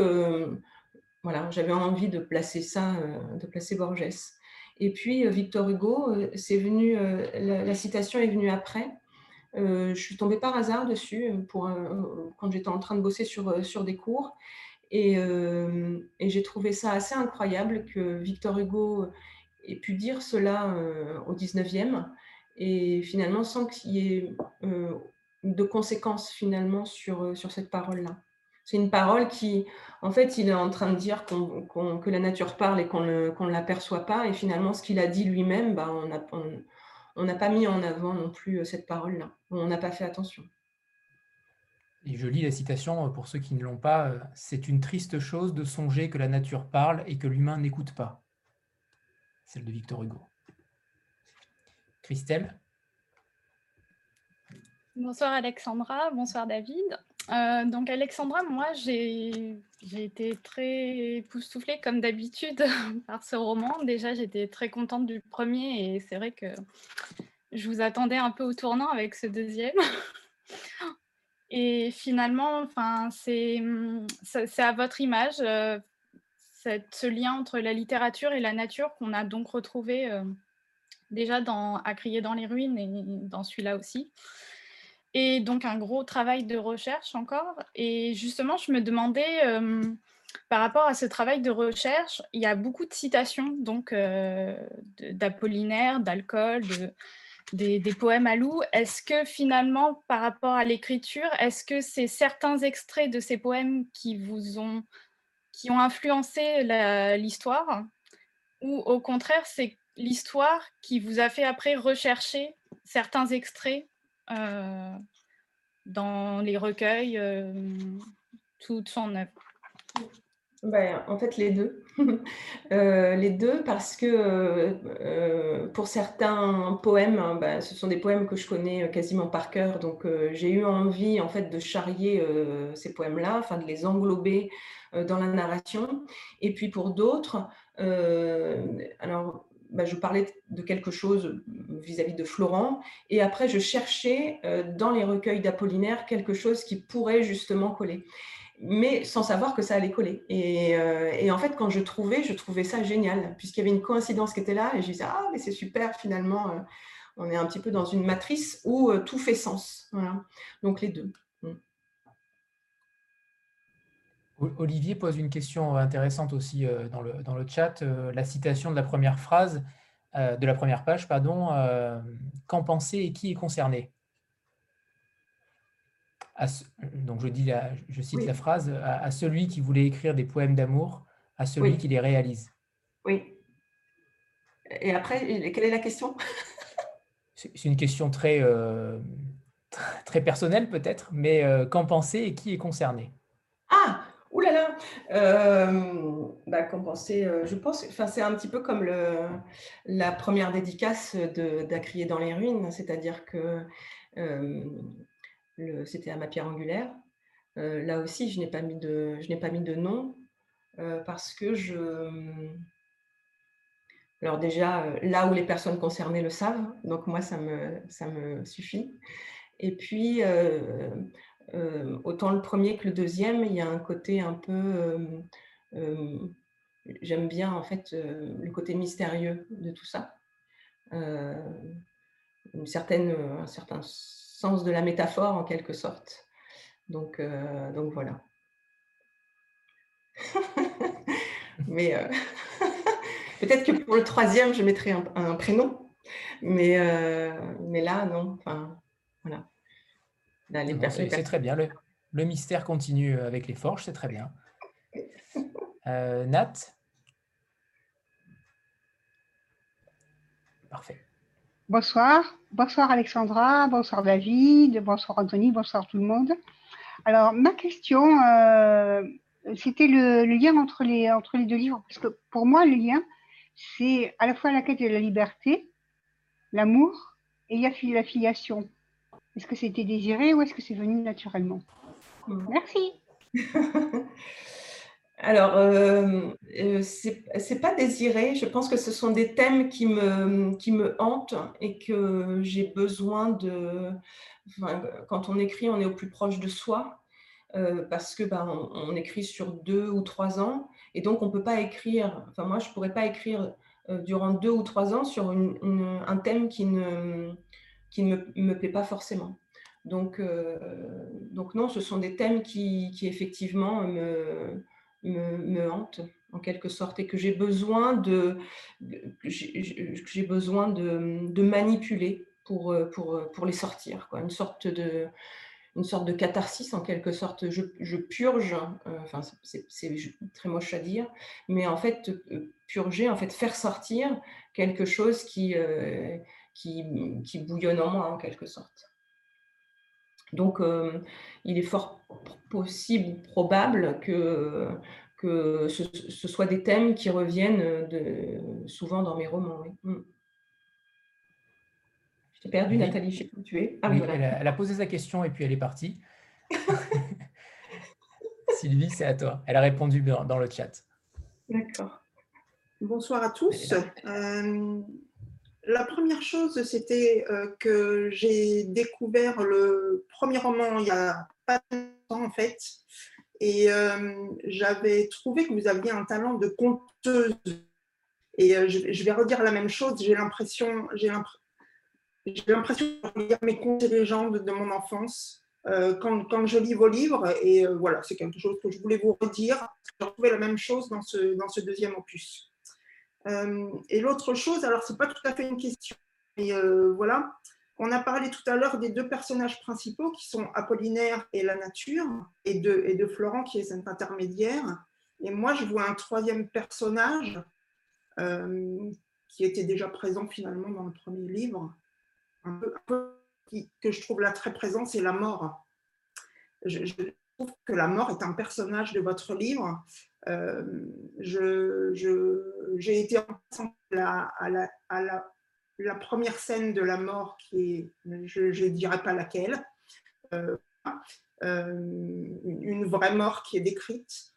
voilà, j'avais envie de placer ça, euh, de placer Borges. Et puis euh, Victor Hugo, euh, c'est venu, la, citation est venue après. je suis tombée par hasard dessus quand j'étais en train de bosser sur, sur des cours. Et, et j'ai trouvé ça assez incroyable que Victor Hugo ait pu dire cela au 19e et finalement sans qu'il y ait de conséquences finalement sur, sur cette parole-là. C'est une parole qui, en fait, il est en train de dire que la nature parle et qu'on ne l'aperçoit pas. Et finalement, ce qu'il a dit lui-même, bah, on n'a pas mis en avant non plus euh, cette parole-là. On n'a pas fait attention. Et je lis la citation euh, pour ceux qui ne l'ont pas. Euh, C'est une triste chose de songer que la nature parle et que l'humain n'écoute pas. Celle de Victor Hugo. Christelle Bonsoir Alexandra, bonsoir David. Euh, donc Alexandra, moi j'ai été très époustouflée comme d'habitude par ce roman. Déjà j'étais très contente du premier et c'est vrai que je vous attendais un peu au tournant avec ce deuxième. et finalement, enfin, c'est à votre image, euh, ce lien entre la littérature et la nature qu'on a donc retrouvé euh, déjà dans À crier dans les ruines et dans celui-là aussi. Et donc un gros travail de recherche encore. Et justement, je me demandais, euh, par rapport à ce travail de recherche, il y a beaucoup de citations donc euh, d'Apollinaire, d'alcool, des, poèmes à loup. Est-ce que finalement, par rapport à l'écriture, est-ce que c'est certains extraits de ces poèmes qui vous ont, qui ont influencé l'histoire? Ou au contraire, c'est l'histoire qui vous a fait après rechercher certains extraits euh, dans les recueils, euh, toute son œuvre? Ben, en fait, les deux. Euh, les deux parce que pour certains poèmes, hein, ben, ce sont des poèmes que je connais quasiment par cœur, donc j'ai eu envie en fait de charrier ces poèmes-là, de les englober dans la narration. Et puis pour d'autres, alors bah, je parlais de quelque chose vis-à-vis de Florent, et après je cherchais euh, dans les recueils d'Apollinaire quelque chose qui pourrait justement coller, mais sans savoir que ça allait coller. Et, euh, en fait, quand je trouvais, je trouvais ça génial, puisqu'il y avait une coïncidence qui était là, et je disais, ah, mais c'est super, finalement, euh, on est un petit peu dans une matrice où tout fait sens. Donc les deux. Olivier pose une question intéressante aussi euh, dans le, dans le chat. Euh, la citation de la première phrase, euh, de la première page, pardon. Qu'en pensez et qui est concerné? Donc je, dis je cite la phrase à, celui qui voulait écrire des poèmes d'amour, à celui qui les réalise. Oui. Et après, quelle est la question? C'est une question très, très personnelle peut-être, mais qu'en pensez et qui est concerné? Ouh là là euh, bah, Compenser, euh, je pense, c'est un petit peu comme la première dédicace d'Acrier dans les ruines, c'est-à-dire que euh, c'était à ma pierre angulaire. là aussi, je n'ai pas mis de, je pas mis de nom parce que je. Alors déjà, là où les personnes concernées le savent, donc moi, ça me, ça me suffit. Et puis, euh, autant le premier que le deuxième, il y a un côté un peu. Euh, euh, j'aime bien en fait le côté mystérieux de tout ça. une certaine, un certain sens de la métaphore en quelque sorte. Donc, donc voilà. Mais peut-être que pour le troisième, je mettrai un, prénom. Mais, mais là, non. Enfin, voilà. C'est très bien. Le, mystère continue avec les forges, c'est très bien. Euh, Nat? Parfait. Bonsoir. Bonsoir Alexandra, bonsoir David, bonsoir Anthony, bonsoir tout le monde. Alors, ma question, euh, c'était le, lien entre les, entre les deux livres. Parce que pour moi, le lien, c'est à la fois la quête de la liberté, l'amour et il y a la filiation. Est-ce que c'était désiré ou est-ce que c'est venu naturellement Merci. Alors, euh, euh c'est pas désiré. Je pense que ce sont des thèmes qui me, qui me hantent et que j'ai besoin de. quand on écrit, on est au plus proche de soi euh, parce que ben, on, écrit sur deux ou trois ans et donc on peut pas écrire. Enfin, moi, je pourrais pas écrire euh, durant deux ou trois ans sur un thème qui ne qui ne me, plaît pas forcément. Donc, euh, donc non, ce sont des thèmes qui, qui effectivement me, me, me, hantent en quelque sorte et que j'ai besoin de, j'ai besoin de, de, manipuler pour, pour, pour les sortir. Quoi. Une sorte de, une sorte de catharsis en quelque sorte. Je, je purge, euh, enfin c'est très moche à dire, mais en fait purger, en fait faire sortir quelque chose qui, euh, qui, qui bouillonne en moi en quelque sorte. Donc, euh, il est fort possible, probable que, que ce, soit des thèmes qui reviennent de, souvent dans mes romans. Oui. Mm. J'ai perdu Nathalie, je sais où tu es. Ah, oui, elle, a, posé sa question et puis elle est partie. Sylvie, c'est à toi. Elle a répondu dans, le chat. D'accord. Bonsoir à tous. Euh, la première chose, c'était euh, que j'ai découvert le premier roman il y a pas longtemps, en fait. Et euh, j'avais trouvé que vous aviez un talent de conteuse. Et je, vais redire la même chose. J'ai l'impression, j'ai l'impression de lire mes contes et légendes de mon enfance. Euh, quand, je lis vos livres. Et euh, voilà, c'est quelque chose que je voulais vous redire. J'ai retrouvé la même chose dans ce deuxième opus. Euh, et l'autre chose, alors c'est pas tout à fait une question, mais voilà, on a parlé tout à l'heure des deux personnages principaux qui sont Apollinaire et la nature, et de, Florent qui est cet intermédiaire. Et moi, je vois un troisième personnage qui était déjà présent finalement dans le premier livre, un peu que je trouve là très présent, c'est la mort. Je, trouve que la mort est un personnage de votre livre. Euh, j'ai été en la, à la, première scène de la mort, qui est, je ne dirais pas laquelle, euh, euh, une vraie mort qui est décrite.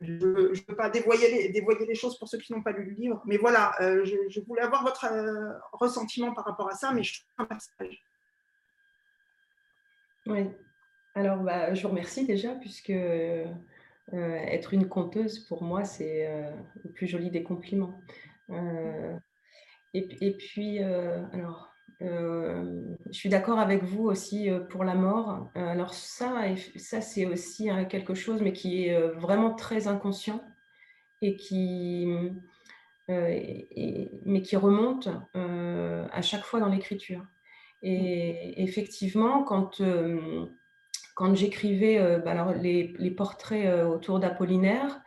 Je ne veux pas dévoyer les, les, choses pour ceux qui n'ont pas lu le livre, mais voilà, je, voulais avoir votre ressentiment par rapport à ça, mais je trouve un passage. Oui, alors bah, je vous remercie déjà, puisque euh, être une conteuse, pour moi, c'est le plus joli des compliments. Et, et, puis, alors, euh, je suis d'accord avec vous aussi euh, pour la mort. Euh, alors ça, ça c'est aussi hein, quelque chose, mais qui est vraiment très inconscient et qui, mais qui remonte à chaque fois dans l'écriture. Et effectivement, quand, quand j'écrivais bah, les, portraits autour d'Apollinaire,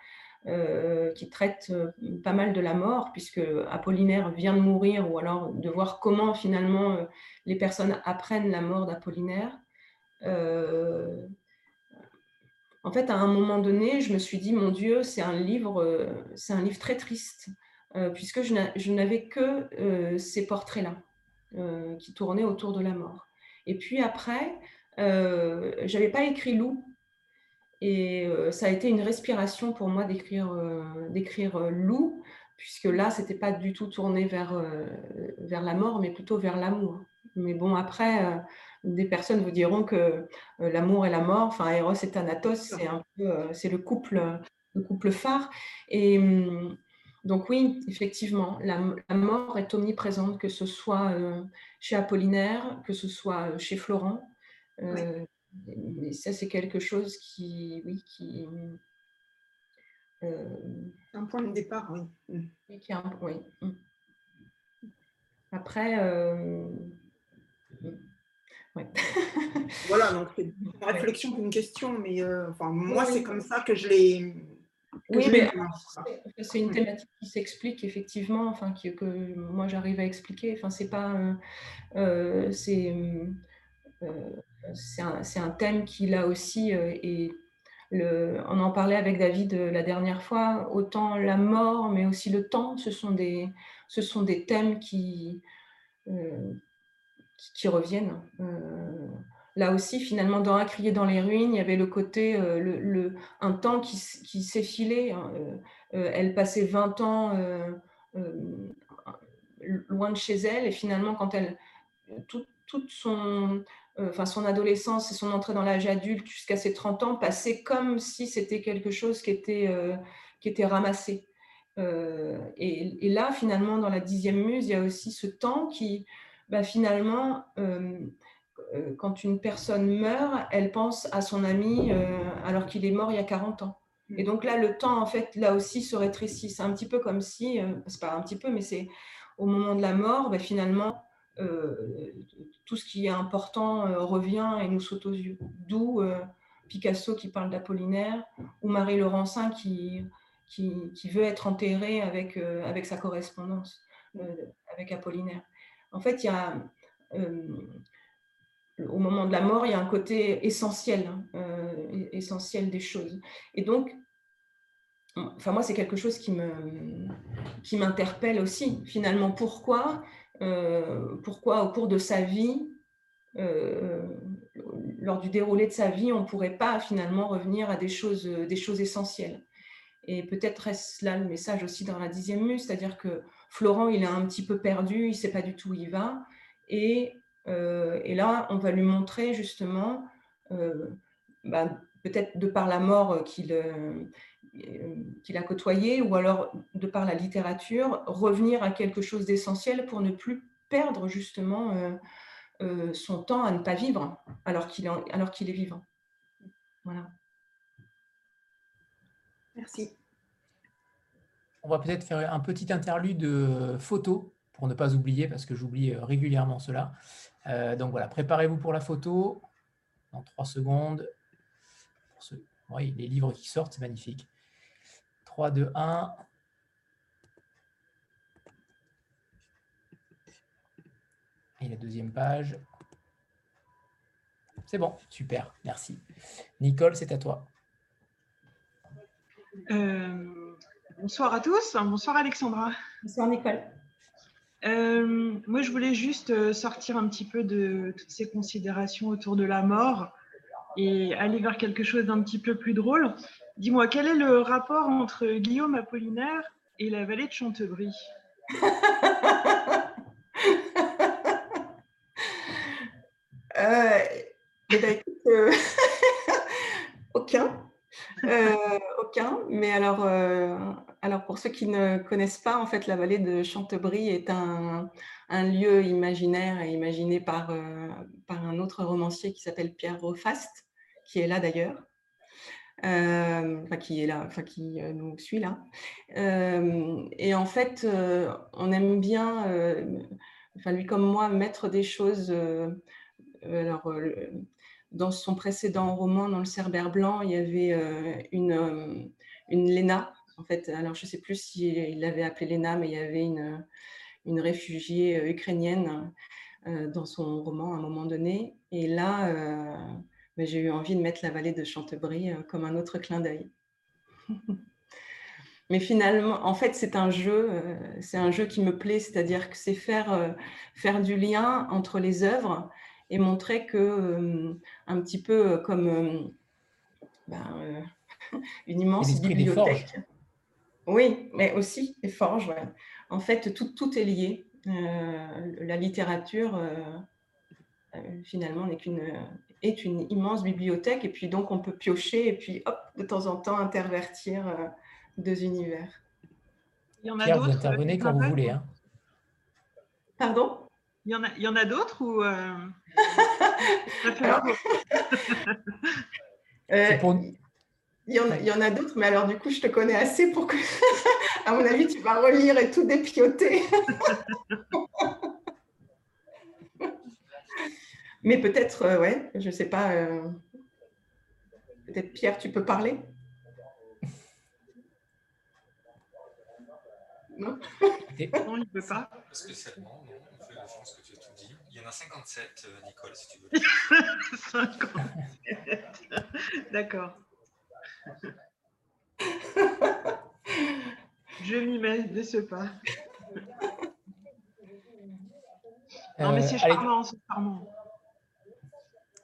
euh, qui traite euh, pas mal de la mort, puisque Apollinaire vient de mourir, ou alors de voir comment finalement euh, les personnes apprennent la mort d'Apollinaire. en fait, à un moment donné, je me suis dit, mon Dieu, c'est un livre, c'est un livre très triste, puisque je n'avais que ces portraits-là qui tournaient autour de la mort. Et puis après, j'avais pas écrit Loup et euh, ça a été une respiration pour moi d'écrire euh, d'écrire euh, loup, puisque là, ce n'était pas du tout tourné vers, vers la mort, mais plutôt vers l'amour. Mais bon, après, des personnes vous diront que l'amour et la mort, enfin, Eros et Thanatos, c'est un peu, c'est le couple, le couple phare. Et hum, donc oui, effectivement, la, mort est omniprésente, que ce soit chez Apollinaire, que ce soit chez Florent ça, c'est quelque chose qui, oui, qui. Euh, un point de départ, oui. Mm. Qui un, oui. Mm. Après, euh, mm. ouais. voilà, donc c'est une réflexion qu'une question, mais enfin, moi, c'est comme ça que je l'ai. Oui, mais c'est une thématique qui s'explique effectivement, enfin, que, que moi j'arrive à expliquer. Enfin, c'est pas. c'est c'est un, thème qui, là aussi, euh, est le, on en parlait avec David euh, la dernière fois, autant la mort, mais aussi le temps, ce sont des, ce sont des thèmes qui, euh, qui, reviennent. là aussi, finalement, dans Un crier dans les ruines, il y avait le côté, le, un temps qui, qui s'effilait. Hein, elle passait 20 ans loin de chez elle, et finalement, quand elle, toute son, enfin son adolescence et son entrée dans l'âge adulte jusqu'à ses 30 ans passait comme si c'était quelque chose qui était, euh, qui était ramassé. Euh, et, là, finalement, dans la dixième muse, il y a aussi ce temps qui, bah, finalement, quand une personne meurt, elle pense à son ami alors qu'il est mort il y a 40 ans. Et donc là, le temps, en fait, là aussi se rétrécit. C'est un petit peu comme si, c'est pas un petit peu, mais c'est au moment de la mort, bah, finalement, euh, tout ce qui est important euh, revient et nous saute aux yeux. D'où euh, Picasso qui parle d'Apollinaire ou Marie Laurencin qui, qui, veut être enterrée avec, avec sa correspondance avec Apollinaire. En fait, il y a, au moment de la mort, il y a un côté essentiel, hein, essentiel des choses. Et donc, enfin moi, c'est quelque chose qui me qui m'interpelle aussi. Finalement, pourquoi? euh, pourquoi au cours de sa vie, lors du déroulé de sa vie, on ne pourrait pas finalement revenir à des choses, des choses essentielles. Et peut-être est-ce là le message aussi dans la dixième muse, c'est-à-dire que Florent, il est un petit peu perdu, il ne sait pas du tout où il va. Et, et là, on va lui montrer justement, bah, peut-être de par la mort qu'il qu'il a côtoyé, ou alors de par la littérature, revenir à quelque chose d'essentiel pour ne plus perdre justement euh, euh, son temps à ne pas vivre alors qu'il est, alors qu'il est vivant. Voilà. Merci. On va peut-être faire un petit interlude de photos pour ne pas oublier, parce que j'oublie euh, régulièrement cela. donc voilà, préparez-vous pour la photo. Dans trois secondes. Pour ce... oui, les livres qui sortent, c'est magnifique. 3, 2, 1. Et la deuxième page. C'est bon, super, merci. Nicole, c'est à toi. Euh, bonsoir à tous, bonsoir Alexandra. Bonsoir Nicole. Euh, moi, je voulais juste euh, sortir un petit peu de toutes ces considérations autour de la mort et aller vers quelque chose d'un petit peu plus drôle. Dis-moi, quel est le rapport entre Guillaume Apollinaire et la vallée de Chantebrie? Euh, eh ben, euh, aucun. Euh, aucun. Mais alors, pour ceux qui ne connaissent pas, en fait, la vallée de Chantebrie est un, lieu imaginaire et imaginé par, par un autre romancier qui s'appelle Pierre Rofaste, qui est là d'ailleurs. Euh, qui est là, qui euh, nous suit là. Euh, et en fait, on aime bien, enfin lui comme moi, mettre des choses. alors, dans son précédent roman, dans le Cerbère blanc, il y avait une, une Léna. En fait, alors je ne sais plus s'il l'avait appelée Léna, mais il y avait une, une réfugiée ukrainienne dans son roman à un moment donné. Et là, mais j'ai eu envie de mettre la vallée de Chantebrie euh, comme un autre clin d'œil. Mais finalement, en fait, c'est un jeu, euh, c'est un jeu qui me plaît, c'est-à-dire que c'est faire, euh, faire du lien entre les œuvres et montrer que, un petit peu comme ben, une immense bibliothèque. Oui, mais aussi les forges. En fait, tout, tout est lié. la littérature, finalement, n'est qu'une est une immense bibliothèque et puis donc on peut piocher et puis hop, de temps en temps intervertir euh, deux univers. Il y en a Pierre, vous intervenez quand vous voulez. Hein. Pardon? Il y en a, il y en a d'autres ou euh... euh il, y en a, il y en a d'autres, mais alors du coup, je te connais assez pour que, à mon avis, tu vas relire et tout dépioter. Mais peut-être, euh, ouais, je ne sais pas. Euh, peut-être Pierre, tu peux parler? Non? Non, il ne peut pas. Spécialement, non? Je pense que tu as tout dit. Il y en a 57, euh, Nicole, si tu veux. 57. D'accord. Je m'y mets de ce pas. Non, mais c'est charmant, c'est charmant.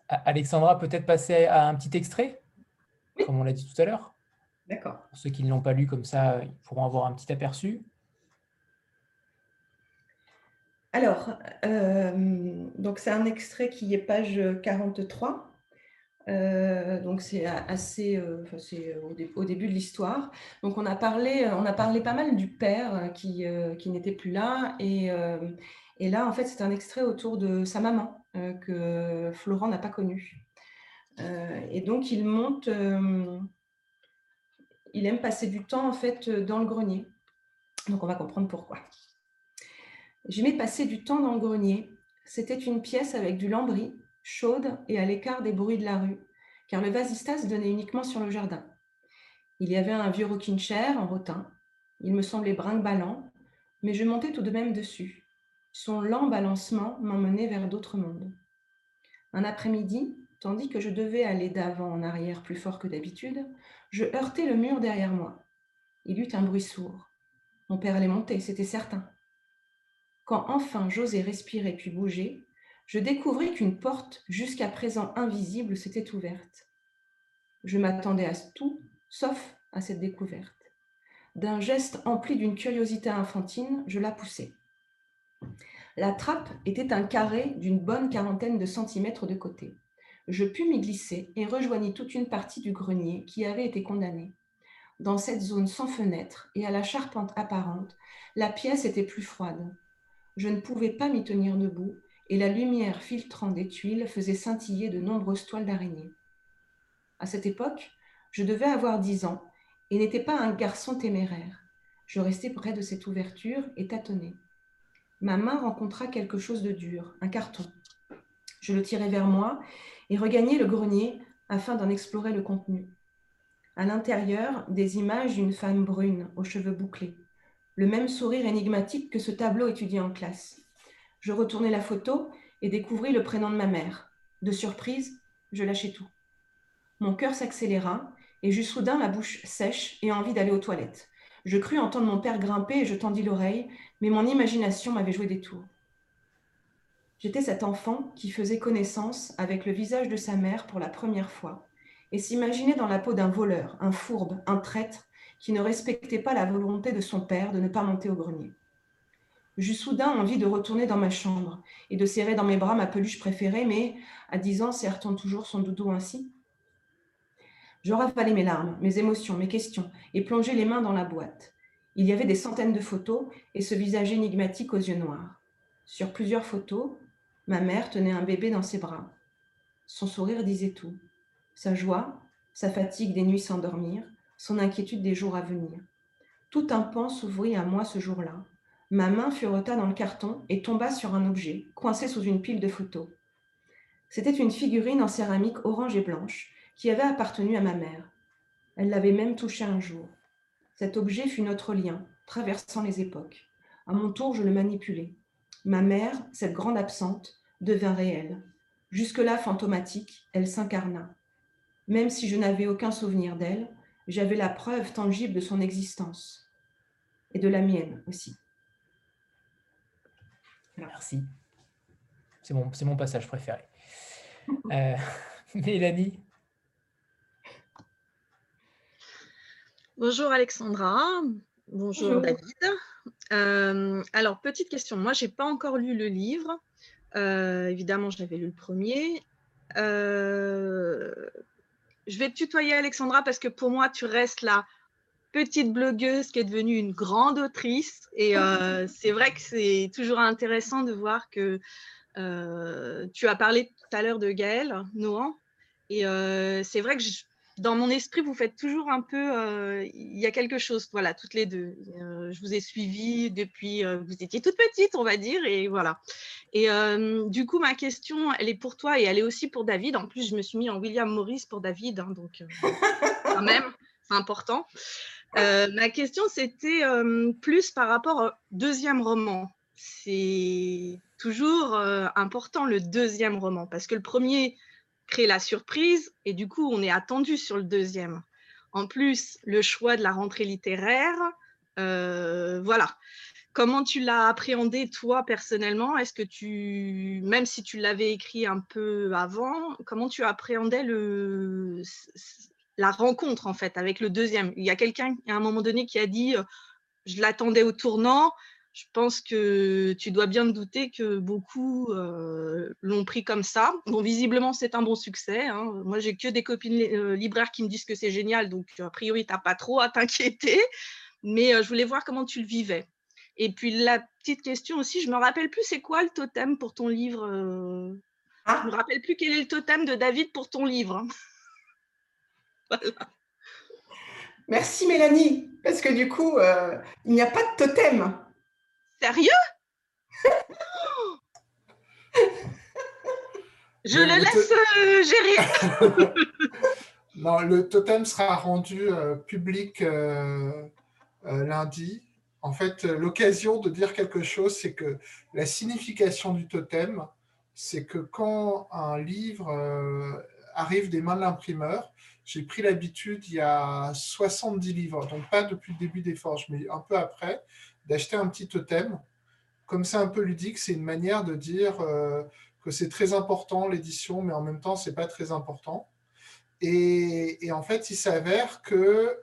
Alexandra, peut-être passer à un petit extrait, comme on l'a dit tout à l'heure. D'accord. Pour ceux qui ne l'ont pas lu comme ça, ils pourront avoir un petit aperçu. Alors, euh, donc c'est un extrait qui est page 43. Euh, donc c'est assez, euh, c'est au, début de l'histoire. Donc on a parlé, on a parlé pas mal du père qui, qui n'était plus là, et, et là en fait c'est un extrait autour de sa maman que Florent n'a pas connu. Euh, et donc, il monte, euh, il aime passer du temps en fait dans le grenier. Donc, on va comprendre pourquoi. J'aimais passer du temps dans le grenier. C'était une pièce avec du lambris, chaude et à l'écart des bruits de la rue, car le vasistas donnait uniquement sur le jardin. Il y avait un vieux rocking chair en rotin. Il me semblait brinque-ballant, mais je montais tout de même dessus. Son lent balancement m'emmenait vers d'autres mondes. Un après-midi, tandis que je devais aller d'avant en arrière plus fort que d'habitude, je heurtai le mur derrière moi. Il eut un bruit sourd. Mon père allait monter, c'était certain. Quand enfin j'osai respirer puis bouger, je découvris qu'une porte jusqu'à présent invisible s'était ouverte. Je m'attendais à tout, sauf à cette découverte. D'un geste empli d'une curiosité infantine, je la poussai. La trappe était un carré d'une bonne quarantaine de centimètres de côté. Je pus m'y glisser et rejoignis toute une partie du grenier qui avait été condamné. Dans cette zone sans fenêtre et à la charpente apparente, la pièce était plus froide. Je ne pouvais pas m'y tenir debout et la lumière filtrant des tuiles faisait scintiller de nombreuses toiles d'araignée. À cette époque, je devais avoir dix ans et n'étais pas un garçon téméraire. Je restais près de cette ouverture et tâtonnais. Ma main rencontra quelque chose de dur, un carton. Je le tirai vers moi et regagnai le grenier afin d'en explorer le contenu. À l'intérieur, des images d'une femme brune aux cheveux bouclés, le même sourire énigmatique que ce tableau étudié en classe. Je retournai la photo et découvris le prénom de ma mère. De surprise, je lâchai tout. Mon cœur s'accéléra et j'eus soudain la bouche sèche et envie d'aller aux toilettes. Je crus entendre mon père grimper et je tendis l'oreille, mais mon imagination m'avait joué des tours. J'étais cet enfant qui faisait connaissance avec le visage de sa mère pour la première fois et s'imaginait dans la peau d'un voleur, un fourbe, un traître qui ne respectait pas la volonté de son père de ne pas monter au grenier. J'eus soudain envie de retourner dans ma chambre et de serrer dans mes bras ma peluche préférée, mais à dix ans, serre-t-on toujours son doudou ainsi? Je ravalai mes larmes, mes émotions, mes questions et plongeai les mains dans la boîte. Il y avait des centaines de photos et ce visage énigmatique aux yeux noirs. Sur plusieurs photos, ma mère tenait un bébé dans ses bras. Son sourire disait tout. Sa joie, sa fatigue des nuits sans dormir, son inquiétude des jours à venir. Tout un pan s'ouvrit à moi ce jour-là, Ma main fureta dans le carton et tomba sur un objet, coincé sous une pile de photos. C'était une figurine en céramique orange et blanche qui avait appartenu à ma mère. Elle l'avait même touché un jour. Cet objet fut notre lien, traversant les époques. À mon tour, je le manipulai. Ma mère, cette grande absente, devint réelle. Jusque-là fantomatique, elle s'incarna. Même si je n'avais aucun souvenir d'elle, j'avais la preuve tangible de son existence. Et de la mienne aussi. Merci. C'est mon, mon passage préféré. Euh, Mélanie Bonjour Alexandra, bonjour, David. Euh, alors, petite question, moi, je n'ai pas encore lu le livre. Euh, évidemment, j'avais lu le premier. je vais te tutoyer Alexandra parce que pour moi, tu restes là petite blogueuse qui est devenue une grande autrice. Et euh, c'est vrai que c'est toujours intéressant de voir que euh, tu as parlé tout à l'heure de Gaëlle Nohan. Et euh, c'est vrai que dans mon esprit, vous faites toujours un peu. Il y a quelque chose, voilà, toutes les deux. je vous ai suivi depuis. vous étiez toute petite, on va dire. Et voilà. Et du coup, ma question, elle est pour toi et elle est aussi pour David. En plus, je me suis mis en William Morris pour David. Hein, donc, quand même, c'est important. Euh, ma question, c'était euh, plus par rapport au deuxième roman. C'est toujours euh, important le deuxième roman parce que le premier crée la surprise et du coup, on est attendu sur le deuxième. En plus, le choix de la rentrée littéraire, voilà. Comment tu l'as appréhendé toi personnellement? Est-ce que tu, même si tu l'avais écrit un peu avant, comment tu appréhendais le, la rencontre en fait avec le deuxième? Il y a quelqu'un à un moment donné qui a dit euh, je l'attendais au tournant. Je pense que tu dois bien te douter que beaucoup euh, l'ont pris comme ça. Bon, visiblement, c'est un bon succès. Hein. Moi, j'ai que des copines euh, libraires qui me disent que c'est génial, donc a priori, tu n'as pas trop à t'inquiéter. Mais je voulais voir comment tu le vivais. Et puis, la petite question aussi, je me rappelle plus, c'est quoi le totem pour ton livre ah. Je me rappelle plus quel est le totem de David pour ton livre. Hein. Merci Mélanie, parce que du coup, euh, il n'y a pas de totem. Sérieux? Je le, laisse euh, gérer. non, le totem sera rendu euh, public lundi. En fait, l'occasion de dire quelque chose, c'est que la signification du totem, c'est que quand un livre arrive des mains de l'imprimeur, j'ai pris l'habitude, il y a 70 livres, donc pas depuis le début des forges, mais un peu après, d'acheter un petit totem. Comme c'est un peu ludique, c'est une manière de dire euh, que c'est très important l'édition, mais en même temps, c'est pas très important. Et, et, en fait, il s'avère que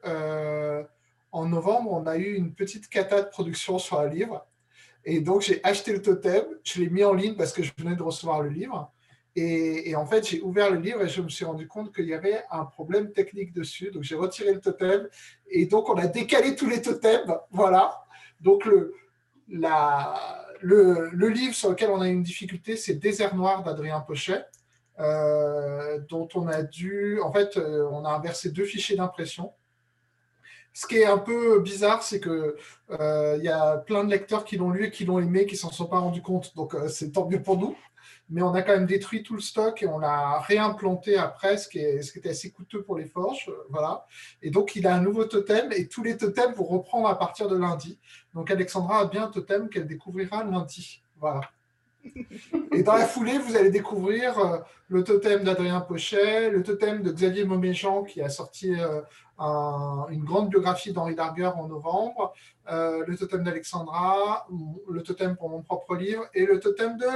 en novembre, on a eu une petite cata de production sur un livre. Et donc, j'ai acheté le totem, je l'ai mis en ligne parce que je venais de recevoir le livre. Et, en fait, j'ai ouvert le livre et je me suis rendu compte qu'il y avait un problème technique dessus. Donc, j'ai retiré le totem. Et donc, on a décalé tous les totems. Voilà. Donc, le, livre sur lequel on a une difficulté, c'est Désert Noir d'Adrien Pochet, euh, dont on a dû. En fait, euh, on a inversé deux fichiers d'impression. Ce qui est un peu bizarre, c'est que euh, il y a plein de lecteurs qui l'ont lu et qui l'ont aimé, qui s'en sont pas rendus compte. Donc c'est tant mieux pour nous mais on a quand même détruit tout le stock et on l'a réimplanté après, ce qui, est, était assez coûteux pour les forges. Euh, voilà. Et donc, il a un nouveau totem et tous les totems vont reprendre à partir de lundi. Donc, Alexandra a bien un totem qu'elle découvrira lundi. Voilà. Et dans la foulée, vous allez découvrir euh, le totem d'Adrien Pochet, le totem de Xavier Moméjean qui a sorti euh, une grande biographie d'Henri Darger en novembre, le totem d'Alexandra, le totem pour mon propre livre et le totem de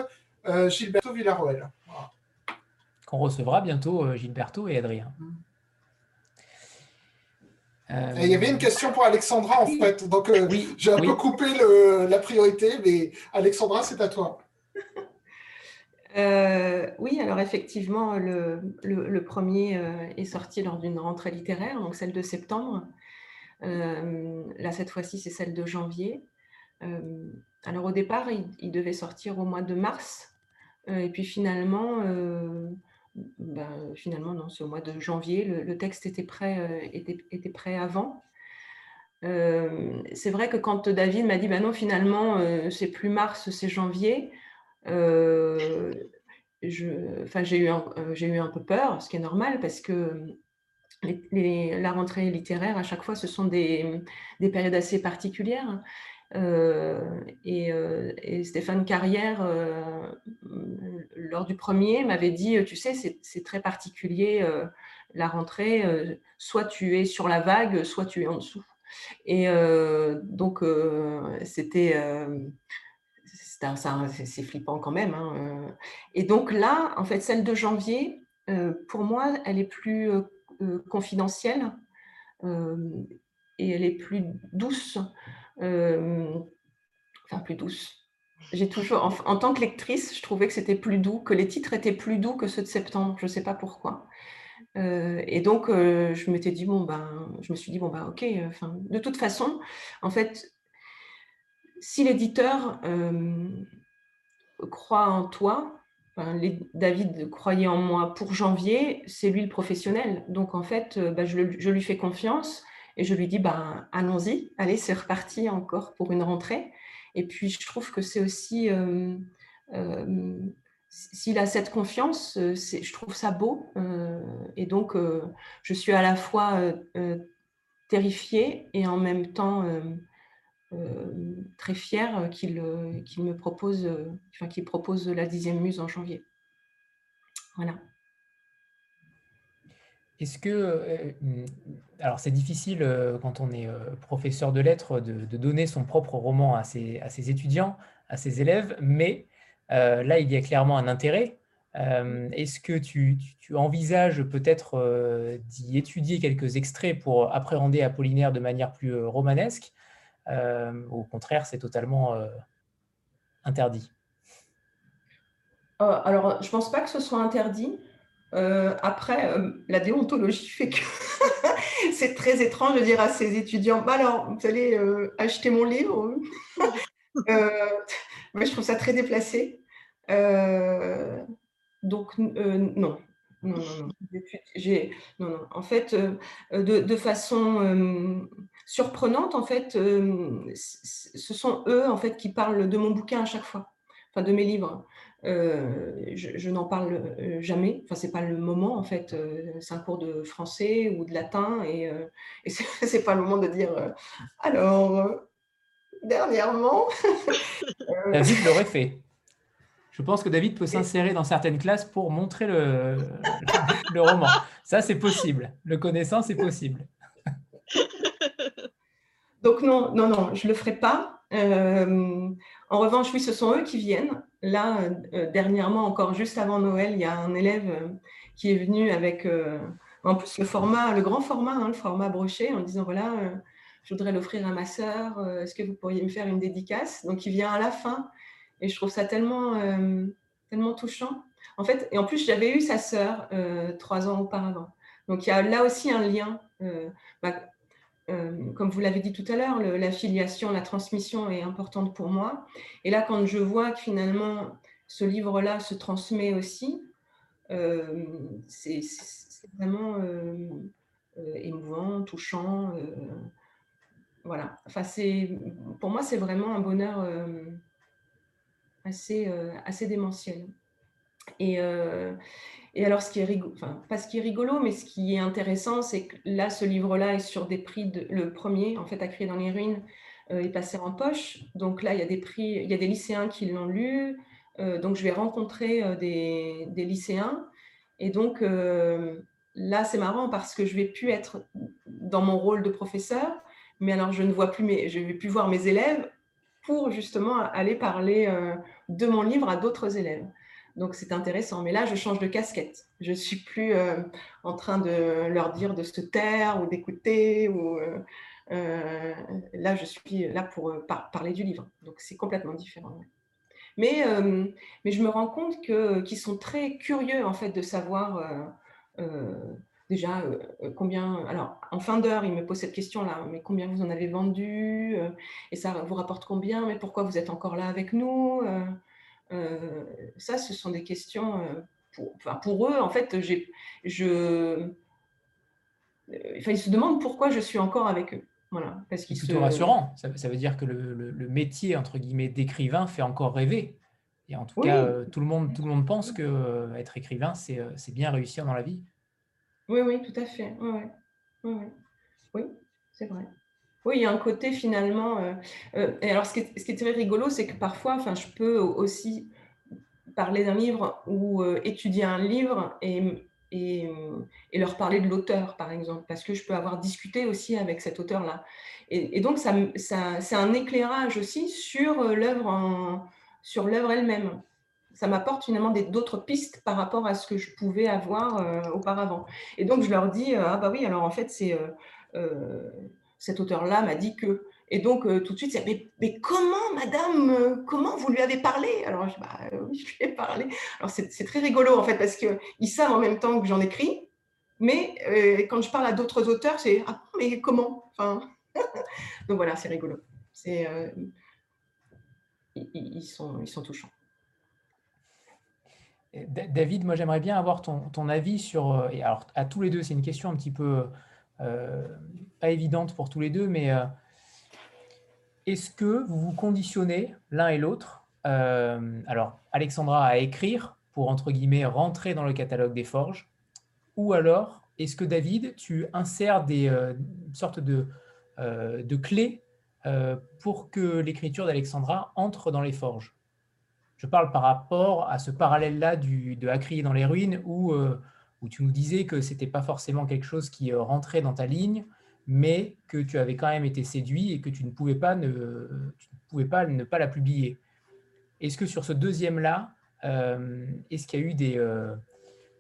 Gilberto Villarroel. Qu'on recevra bientôt euh, Gilberto et Adrien. Euh, il y avait une question pour Alexandra en fait, donc oui, j'ai un peu coupé la priorité, mais Alexandra, c'est à toi. oui, alors effectivement, le, premier est sorti lors d'une rentrée littéraire, donc celle de septembre. là, cette fois-ci, c'est celle de janvier. Alors au départ, il, devait sortir au mois de mars, euh, et puis finalement, euh, ben, c'est au mois de janvier. Le, texte était prêt, euh, avant. c'est vrai que quand David m'a dit, ben non, finalement, c'est plus mars, c'est janvier, j'ai eu, un, peu peur, ce qui est normal parce que la rentrée littéraire, à chaque fois, ce sont des, des périodes assez particulières. Euh, euh, et, Stéphane Carrière, euh, lors du premier, m'avait dit, tu sais, c'est très particulier la rentrée, soit tu es sur la vague, soit tu es en dessous. Et donc, c'était c'est flippant quand même. Hein, et donc là, en fait, celle de janvier, pour moi, elle est plus confidentielle et elle est plus douce enfin plus douce. J'ai toujours, en, tant que lectrice, je trouvais que c'était plus doux, que les titres étaient plus doux que ceux de septembre. Je ne sais pas pourquoi. Euh, et donc, euh, je m'étais dit bon ben, je me suis dit bon ben, ok. Enfin, de toute façon, en fait, si l'éditeur croit en toi, David croyait en moi pour janvier, c'est lui le professionnel. Donc en fait, ben, je, lui fais confiance. Et je lui dis, ben, allons-y, allez, c'est reparti encore pour une rentrée. Et puis, je trouve que c'est aussi, euh, euh, s'il a cette confiance, euh, je trouve ça beau. et donc, je suis à la fois terrifiée et en même temps très fière qu'il me propose, enfin, qu'il propose la dixième muse en janvier. Voilà. Est-ce que, euh, hmm, alors c'est difficile euh, quand on est euh, professeur de lettres de, donner son propre roman à ses, à ses, étudiants, à ses élèves, mais là il y a clairement un intérêt. Est-ce que tu, tu, envisages peut-être d'y étudier quelques extraits pour appréhender Apollinaire de manière plus romanesque? Au contraire, c'est totalement interdit. alors, je pense pas que ce soit interdit. Euh, après, euh, la déontologie fait que c'est très étrange de dire à ses étudiants bah alors, vous allez euh, acheter mon livre mais Je trouve ça très déplacé. donc, non. Non, non, non. En fait, de, de façon surprenante, en fait, ce sont eux en fait qui parlent de mon bouquin à chaque fois, enfin de mes livres. Euh, je, n'en parle euh, jamais. Enfin, c'est pas le moment en fait. Euh, c'est un cours de français ou de latin et, et c'est pas le moment de dire. alors, dernièrement. David l'aurait fait. Je pense que David peut s'insérer dans certaines classes pour montrer le, le roman. Ça, c'est possible. Le connaissant, c'est possible. Donc non, non, non, je le ferai pas. En revanche, oui, ce sont eux qui viennent. Là, dernièrement, encore juste avant Noël, il y a un élève qui est venu avec, en plus, le format, le grand format, hein, le format broché, en disant voilà, je voudrais l'offrir à ma sœur. Est-ce que vous pourriez me faire une dédicace? Donc, il vient à la fin, et je trouve ça tellement, tellement touchant. En fait, et en plus, j'avais eu sa sœur trois ans auparavant. Donc, il y a là aussi un lien. Bah, euh, comme vous l'avez dit tout à l'heure, la filiation, la transmission est importante pour moi. Et là, quand je vois que finalement ce livre-là se transmet aussi, euh, c'est vraiment euh, émouvant, touchant. voilà. Enfin, pour moi, c'est vraiment un bonheur assez, assez démentiel. Et, et alors, ce qui est rigolo, enfin, pas ce qui est rigolo, mais ce qui est intéressant, c'est que là, ce livre-là est sur des prix, de, le premier, en fait, à créer dans les ruines, euh, est passé en poche. Donc là, il y a des prix, il y a des lycéens qui l'ont lu. Euh, donc, je vais rencontrer euh, des, lycéens. Et donc, là, c'est marrant parce que je vais plus être dans mon rôle de professeur, mais alors je ne vois plus je vais plus voir mes élèves pour justement aller parler de mon livre à d'autres élèves. Donc c'est intéressant. Mais là, je change de casquette. Je ne suis plus euh, en train de leur dire de se taire ou d'écouter. Ou, euh, euh, là, je suis là pour parler du livre. Donc c'est complètement différent. Mais, je me rends compte qu'ils sont très curieux en fait de savoir déjà combien. Alors en fin d'heure, ils me posent cette question-là. Mais combien vous en avez vendu Et ça vous rapporte combien? Mais pourquoi vous êtes encore là avec nous ça, ce sont des questions euh, pour, pour eux. En fait, je, euh, enfin, ils se demandent pourquoi je suis encore avec eux. Voilà, parce qu'ils plutôt rassurant. Ça, veut dire que le, métier entre guillemets d'écrivain fait encore rêver. Et en tout cas, tout le monde, tout le monde pense que être écrivain, c'est bien réussir dans la vie. Oui, oui, tout à fait. Oui, oui c'est vrai. Oui, il y a un côté finalement. Euh, euh, et alors, ce qui, est, très rigolo, c'est que parfois, enfin, je peux aussi parler d'un livre ou euh, étudier un livre et, leur parler de l'auteur, par exemple, parce que je peux avoir discuté aussi avec cet auteur-là. Et, donc, ça, ça c'est un éclairage aussi sur l'œuvre sur l'œuvre elle-même. Ça m'apporte finalement d'autres pistes par rapport à ce que je pouvais avoir auparavant. Et donc, je leur dis, ah bah oui, alors en fait, c'est cet auteur-là m'a dit que. Et donc, euh, tout de suite, c'est mais, mais, comment, madame, euh, comment vous lui avez parlé? Alors, je, bah, euh, je lui ai parlé. Alors, c'est très rigolo, en fait, parce qu'ils savent en même temps que j'en écris, mais quand je parle à d'autres auteurs, c'est Ah, mais comment? Enfin... Donc, voilà, c'est rigolo. C'est, ils, sont, ils sont touchants. David, moi, j'aimerais bien avoir ton, ton avis sur. Et alors, à tous les deux, c'est une question un petit peu pas évidente pour tous les deux, mais euh, est-ce que vous vous conditionnez l'un et l'autre? Euh, Alors, Alexandra à écrire pour, entre guillemets, rentrer dans le catalogue des forges, ou alors est-ce que David, tu insères des sortes de, clés pour que l'écriture d'Alexandra entre dans les forges? Je parle par rapport à ce parallèle-là de À dans les ruines où où tu nous disais que ce n'était pas forcément quelque chose qui euh, rentrait dans ta ligne, mais que tu avais quand même été séduit et que tu ne pouvais pas ne, pouvais pas, ne pas la publier. Est-ce que sur ce deuxième-là, euh, est-ce qu'il y a eu des, euh,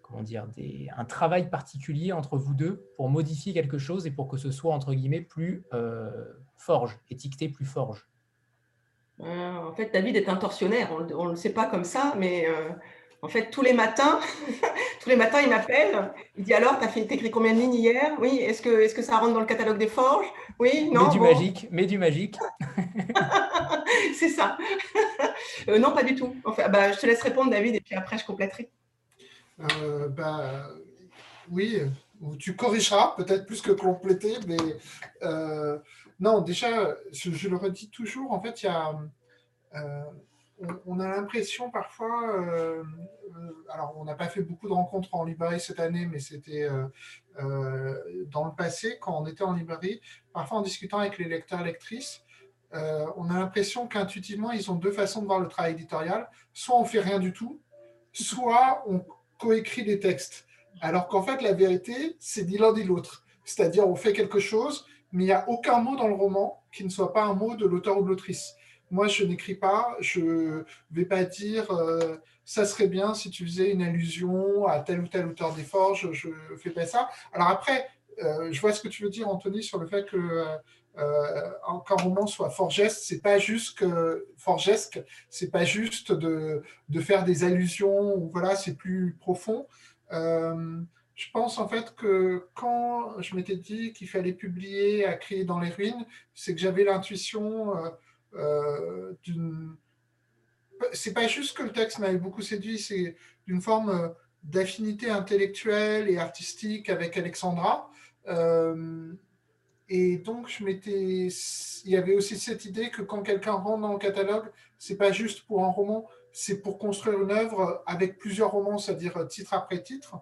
comment dire, des, un travail particulier entre vous deux pour modifier quelque chose et pour que ce soit, entre guillemets, plus forge, étiqueté plus forge? En fait, David est un tortionnaire, on ne le sait pas comme ça, mais en fait, tous les matins, tous les matins, il m'appelle. Il dit alors, tu as fait écrit combien de lignes hier? Oui, est-ce que, est que ça rentre dans le catalogue des forges? Oui, non. Mais du magique, mais du magique. C'est ça. Euh, non, pas du tout. Enfin, bah, je te laisse répondre, David, et puis après, je compléterai. Euh, bah, oui, tu corrigeras peut-être plus que compléter, mais euh, non, déjà, je, je, le redis toujours, en fait, il y a on, a l'impression parfois, euh, euh, alors on n'a pas fait beaucoup de rencontres en librairie cette année, mais c'était euh, dans le passé, quand on était en librairie, parfois en discutant avec les lecteurs, lectrices, on a l'impression qu'intuitivement, ils ont deux façons de voir le travail éditorial. Soit on fait rien du tout, soit on coécrit des textes. Alors qu'en fait, la vérité, c'est ni l'un ni l'autre. C'est-à-dire, on fait quelque chose, mais il n'y a aucun mot dans le roman qui ne soit pas un mot de l'auteur ou de l'autrice. Moi, je n'écris pas, je ne vais pas dire euh, ça serait bien si tu faisais une allusion à tel ou tel auteur des forges, je ne fais pas ça. Alors après, euh, je vois ce que tu veux dire, Anthony, sur le fait que euh, qu'un roman soit forgesque, c'est pas juste que forgesque, c'est pas juste de, de, faire des allusions, voilà, c'est plus profond. je pense en fait que quand je m'étais dit qu'il fallait publier à crier dans les ruines, c'est que j'avais l'intuition euh. C'est pas juste que le texte m'avait beaucoup séduit, c'est d'une forme euh, d'affinité intellectuelle et artistique avec Alexandra. Euh, et donc, je m'étais. Il y avait aussi cette idée que quand quelqu'un rentre dans le catalogue, c'est pas juste pour un roman, c'est pour construire une œuvre avec plusieurs romans, c'est-à-dire titre après titre.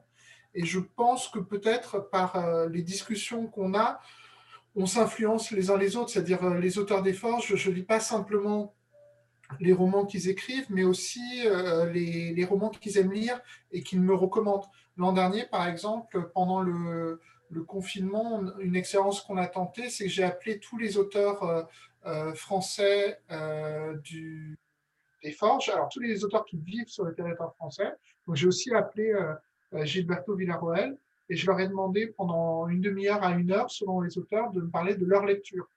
Et je pense que peut-être par les discussions qu'on a, on s'influence les uns les autres, c'est-à-dire euh, les auteurs des forges, je ne lis pas simplement les romans qu'ils écrivent, mais aussi euh, les, romans qu'ils aiment lire et qu'ils me recommandent. L'an dernier, par exemple, pendant le, confinement, une expérience qu'on a tentée, c'est que j'ai appelé tous les auteurs euh, français du, des forges, alors tous les auteurs qui vivent sur le territoire français. J'ai aussi appelé Gilberto Villarroel, et je leur ai demandé pendant une demi-heure à une heure, selon les auteurs, de me parler de leur lecture.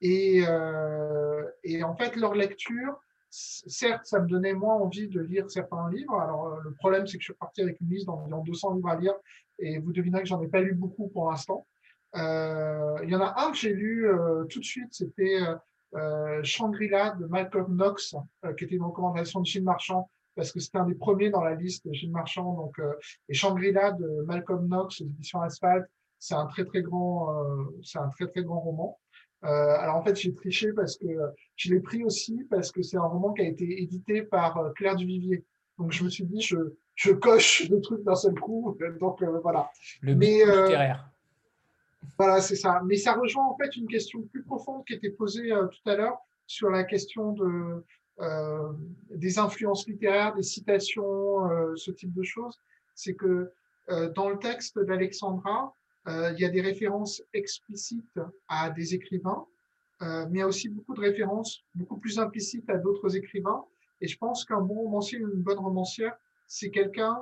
Et, euh, et, en fait, leur lecture, certes, ça me donnait moins envie de lire certains livres. Alors, euh, le problème, c'est que je suis parti avec une liste d'environ 200 livres à lire, et vous devinerez que j'en ai pas lu beaucoup pour l'instant. Euh, il y en a un que j'ai lu euh, tout de suite, c'était euh, Shangri-La de Malcolm Knox, qui était une recommandation de Gilles Marchand, parce que c'était un des premiers dans la liste de Gilles Marchand. Donc, euh, et Shangri-La de Malcolm Knox, éditions Asphalt, c'est un très très grand, euh, c'est un très très grand roman. Euh, alors en fait, j'ai triché parce que je l'ai pris aussi parce que c'est un roman qui a été édité par Claire Duvivier. Donc je me suis dit, je, je coche le truc d'un seul coup. Donc voilà. Le Mais, littéraire. Voilà, c'est ça. Mais ça rejoint en fait une question plus profonde qui était posée tout à l'heure sur la question de euh, des influences littéraires, des citations, euh, ce type de choses, c'est que euh, dans le texte d'Alexandra, il y a des références explicites à des écrivains, mais il y a aussi beaucoup de références beaucoup plus implicites à d'autres écrivains. Et je pense qu'un bon romancier, une bonne romancière, c'est quelqu'un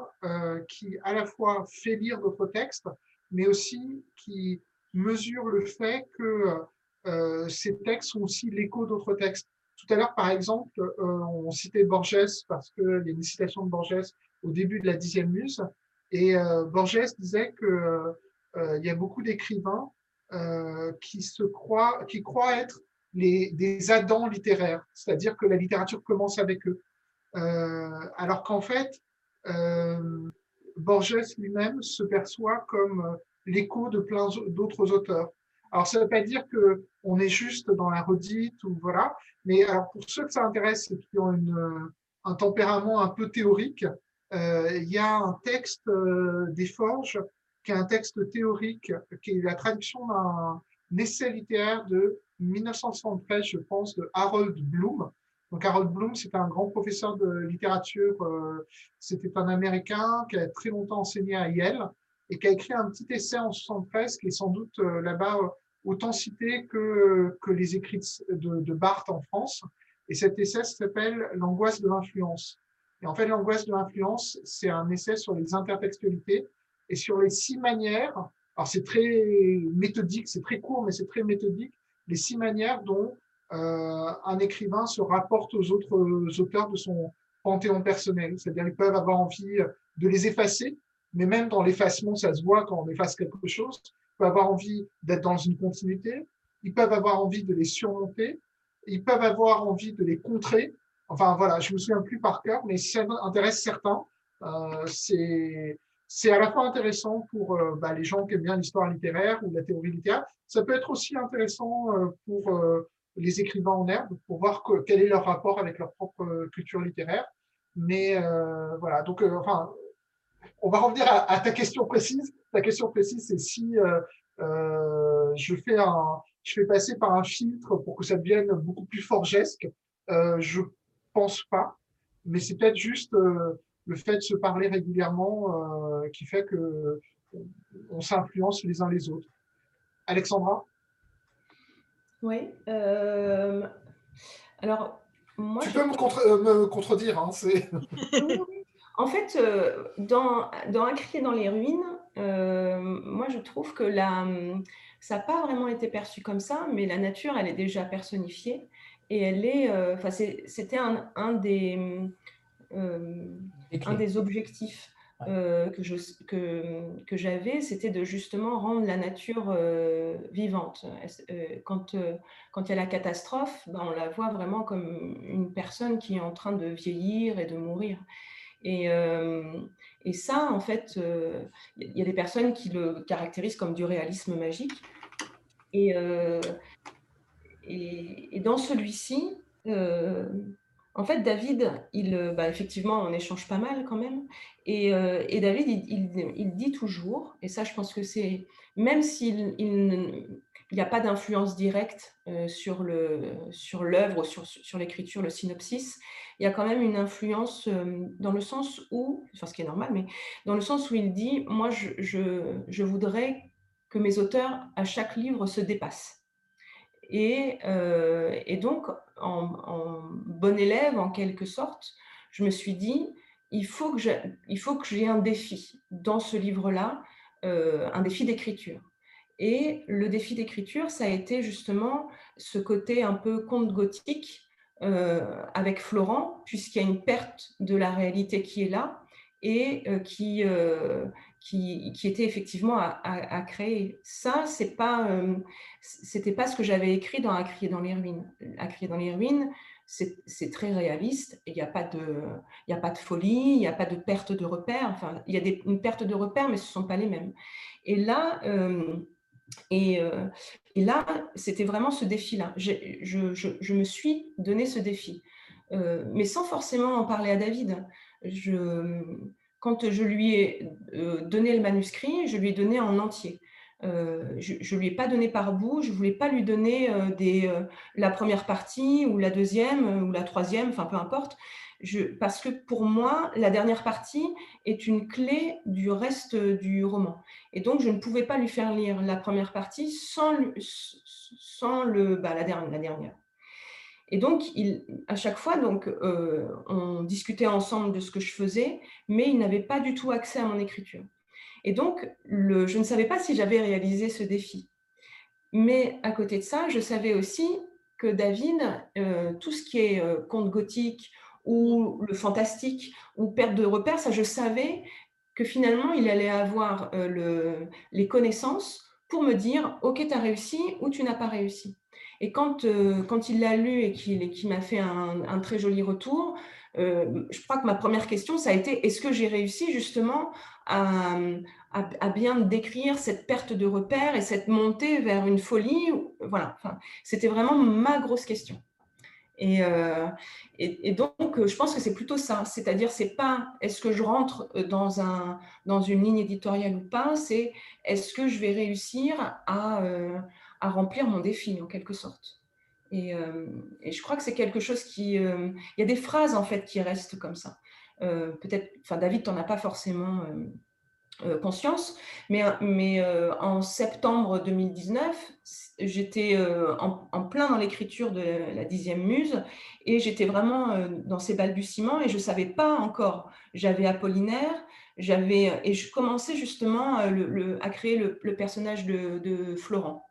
qui à la fois fait lire d'autres textes, mais aussi qui mesure le fait que ces textes sont aussi l'écho d'autres textes. Tout à l'heure, par exemple, euh, on citait Borges parce qu'il y a une citation de Borges au début de la dixième muse. Et euh, Borges disait qu'il euh, y a beaucoup d'écrivains qui se croient, qui croient être les, des Adams littéraires, c'est-à-dire que la littérature commence avec eux. alors qu'en fait, Borges lui-même se perçoit comme l'écho de plein d'autres auteurs. Alors, ça ne veut pas dire qu'on est juste dans la redite ou voilà, mais alors pour ceux que ça intéresse et qui ont une, un tempérament un peu théorique, euh, il y a un texte euh, des Forges qui est un texte théorique, qui est la traduction d'un essai littéraire de 1973, je pense, de Harold Bloom. Donc Harold Bloom, c'était un grand professeur de littérature. Euh, c'était un Américain qui a très longtemps enseigné à Yale et qui a écrit un petit essai en 73 qui est sans doute là-bas autant cité que, que les écrits de, de Barthes en France. Et cet essai s'appelle L'angoisse de l'influence. Et en fait, l'angoisse de l'influence, c'est un essai sur les intertextualités et sur les six manières. Alors, c'est très méthodique, c'est très court, mais c'est très méthodique. Les six manières dont euh, un écrivain se rapporte aux autres auteurs de son panthéon personnel. C'est-à-dire, ils peuvent avoir envie de les effacer, mais même dans l'effacement, ça se voit quand on efface quelque chose peuvent avoir envie d'être dans une continuité, ils peuvent avoir envie de les surmonter, ils peuvent avoir envie de les contrer. Enfin voilà, je me souviens plus par cœur, mais ça intéresse certains, euh, c'est c'est à la fois intéressant pour euh, bah, les gens qui aiment bien l'histoire littéraire ou la théorie littéraire. Ça peut être aussi intéressant euh, pour euh, les écrivains en herbe pour voir que, quel est leur rapport avec leur propre culture littéraire. Mais voilà, donc enfin, on va revenir à, ta question précise. Ta question précise, c'est si euh, euh, je fais un, je fais passer par un filtre pour que ça devienne beaucoup plus forgesque. Euh, je pense pas, mais c'est peut-être juste euh, le fait de se parler régulièrement euh, qui fait que on s'influence les uns les autres. Alexandra? Oui. Alors, moi, tu je peux me, contre- me contredire. Hein, c'est... En fait, euh, dans, dans Un crier dans les ruines, euh, moi je trouve que la, ça n'a pas vraiment été perçu comme ça, mais la nature, elle est déjà personnifiée et elle est, euh, enfin, c'était un, un des, euh, un des objectifs euh, que, je, que, que j'avais, c'était de justement rendre la nature euh, vivante. Quand, euh, quand il y a la catastrophe, ben, on la voit vraiment comme une personne qui est en train de vieillir et de mourir. Et, euh, et ça, en fait, euh, il y a des personnes qui le caractérisent comme du réalisme magique. Et, euh, dans celui-ci, euh, en fait, David, il, euh, bah, effectivement, on échange pas mal quand même. Et, euh, et David, il, il- il dit toujours, et ça, je pense que c'est, même s'il il n'y a pas d'influence directe euh, sur le sur l'œuvre, sur, sur l'écriture, le synopsis, il y a quand même une influence euh, dans le sens où, ce qui est normal, mais dans le sens où il dit, moi, je, je, voudrais que mes auteurs, à chaque livre, se dépassent. Et, euh, et donc, en, en bon élève, en quelque sorte, je me suis dit, il faut que j'ai, un défi dans ce livre-là, un défi d'écriture. Et le défi d'écriture, ça a été justement ce côté un peu conte gothique euh, avec Florent, puisqu'il y a une perte de la réalité qui est là et euh, qui, euh, qui, qui était effectivement à, créer. Ça, c'est pas, c'était pas ce que j'avais écrit dans À crier dans les ruines. À crier dans les ruines, c'est très réaliste. Il n'y a pas de, a pas de folie, il n'y a pas de perte de repères. Enfin, il y a une perte de repères, mais ce ne sont pas les mêmes. Et là, et, euh, et là, c'était vraiment ce défi-là. Je, me suis donné ce défi, Euh, mais sans forcément en parler à David. Quand je lui ai euh, donné le manuscrit, je lui ai donné en entier. Je ne lui ai pas donné par bout, je ne voulais pas lui donner la première partie ou la deuxième ou la troisième, enfin peu importe. Parce que pour moi, la dernière partie est une clé du reste du roman. Et donc, je ne pouvais pas lui faire lire la première partie sans, sans le, bah, la, dernière, la dernière. Et donc, à chaque fois, donc, euh, on discutait ensemble de ce que je faisais, mais il n'avait pas du tout accès à mon écriture. Et donc, je ne savais pas si j'avais réalisé ce défi. Mais à côté de ça, je savais aussi que David, euh, tout ce qui est euh, conte gothique ou le fantastique ou perte de repères, ça je savais que finalement il allait avoir euh, le, les connaissances pour me dire ok tu as réussi ou tu n'as pas réussi. Et quand, euh, quand il l'a lu et qu'il m'a fait un, très joli retour, euh, je crois que ma première question, ça a été est-ce que j'ai réussi justement à, bien décrire cette perte de repères et cette montée vers une folie Voilà, c'était vraiment ma grosse question. Et, euh, et, donc, je pense que c'est plutôt ça. C'est-à-dire, c'est pas est-ce que je rentre dans, un, dans une ligne éditoriale ou pas, c'est est-ce que je vais réussir à, euh, à remplir mon défi, en quelque sorte. Et, euh, et je crois que c'est quelque chose qui... euh, Il y a des phrases, en fait, qui restent comme ça. Euh, Peut-être, enfin, David, tu n'en as pas forcément euh, conscience, mais, mais euh, en septembre 2019, j'étais euh, en, plein dans l'écriture de la dixième muse et j'étais vraiment euh, dans ces balbutiements et je ne savais pas encore. J'avais Apollinaire, j'avais et je commençais justement euh, le, à créer le, le personnage de, de, Florent.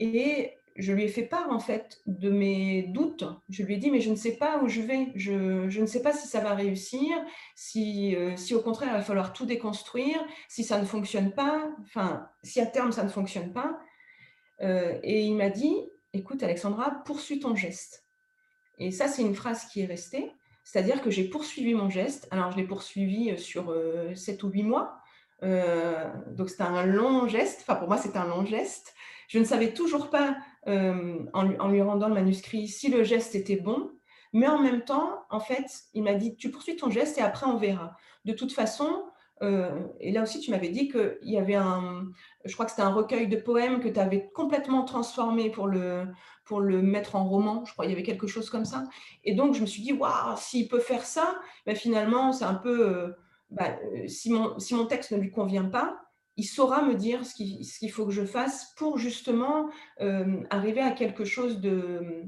Et je lui ai fait part en fait de mes doutes. Je lui ai dit mais je ne sais pas où je vais, je, je ne sais pas si ça va réussir, si, euh, si au contraire il va falloir tout déconstruire, si ça ne fonctionne pas, enfin si à terme ça ne fonctionne pas. Euh, et il m'a dit écoute Alexandra, poursuis ton geste. Et ça c'est une phrase qui est restée, c'est-à-dire que j'ai poursuivi mon geste. Alors je l'ai poursuivi sur euh, 7 ou 8 mois. Euh, donc c'était un long geste, enfin pour moi c'était un long geste. Je ne savais toujours pas, euh, en, lui, en, lui, rendant le manuscrit, si le geste était bon, mais en même temps, en fait, il m'a dit, tu poursuis ton geste et après on verra. De toute façon, euh, et là aussi tu m'avais dit qu'il y avait un, je crois que c'était un recueil de poèmes que tu avais complètement transformé pour le, pour le mettre en roman, je crois, il y avait quelque chose comme ça. Et donc je me suis dit, waouh, s'il peut faire ça, ben, finalement c'est un peu, euh, ben, si, mon, si mon texte ne lui convient pas, il saura me dire ce qu'il qu faut que je fasse pour justement euh, arriver à quelque chose de,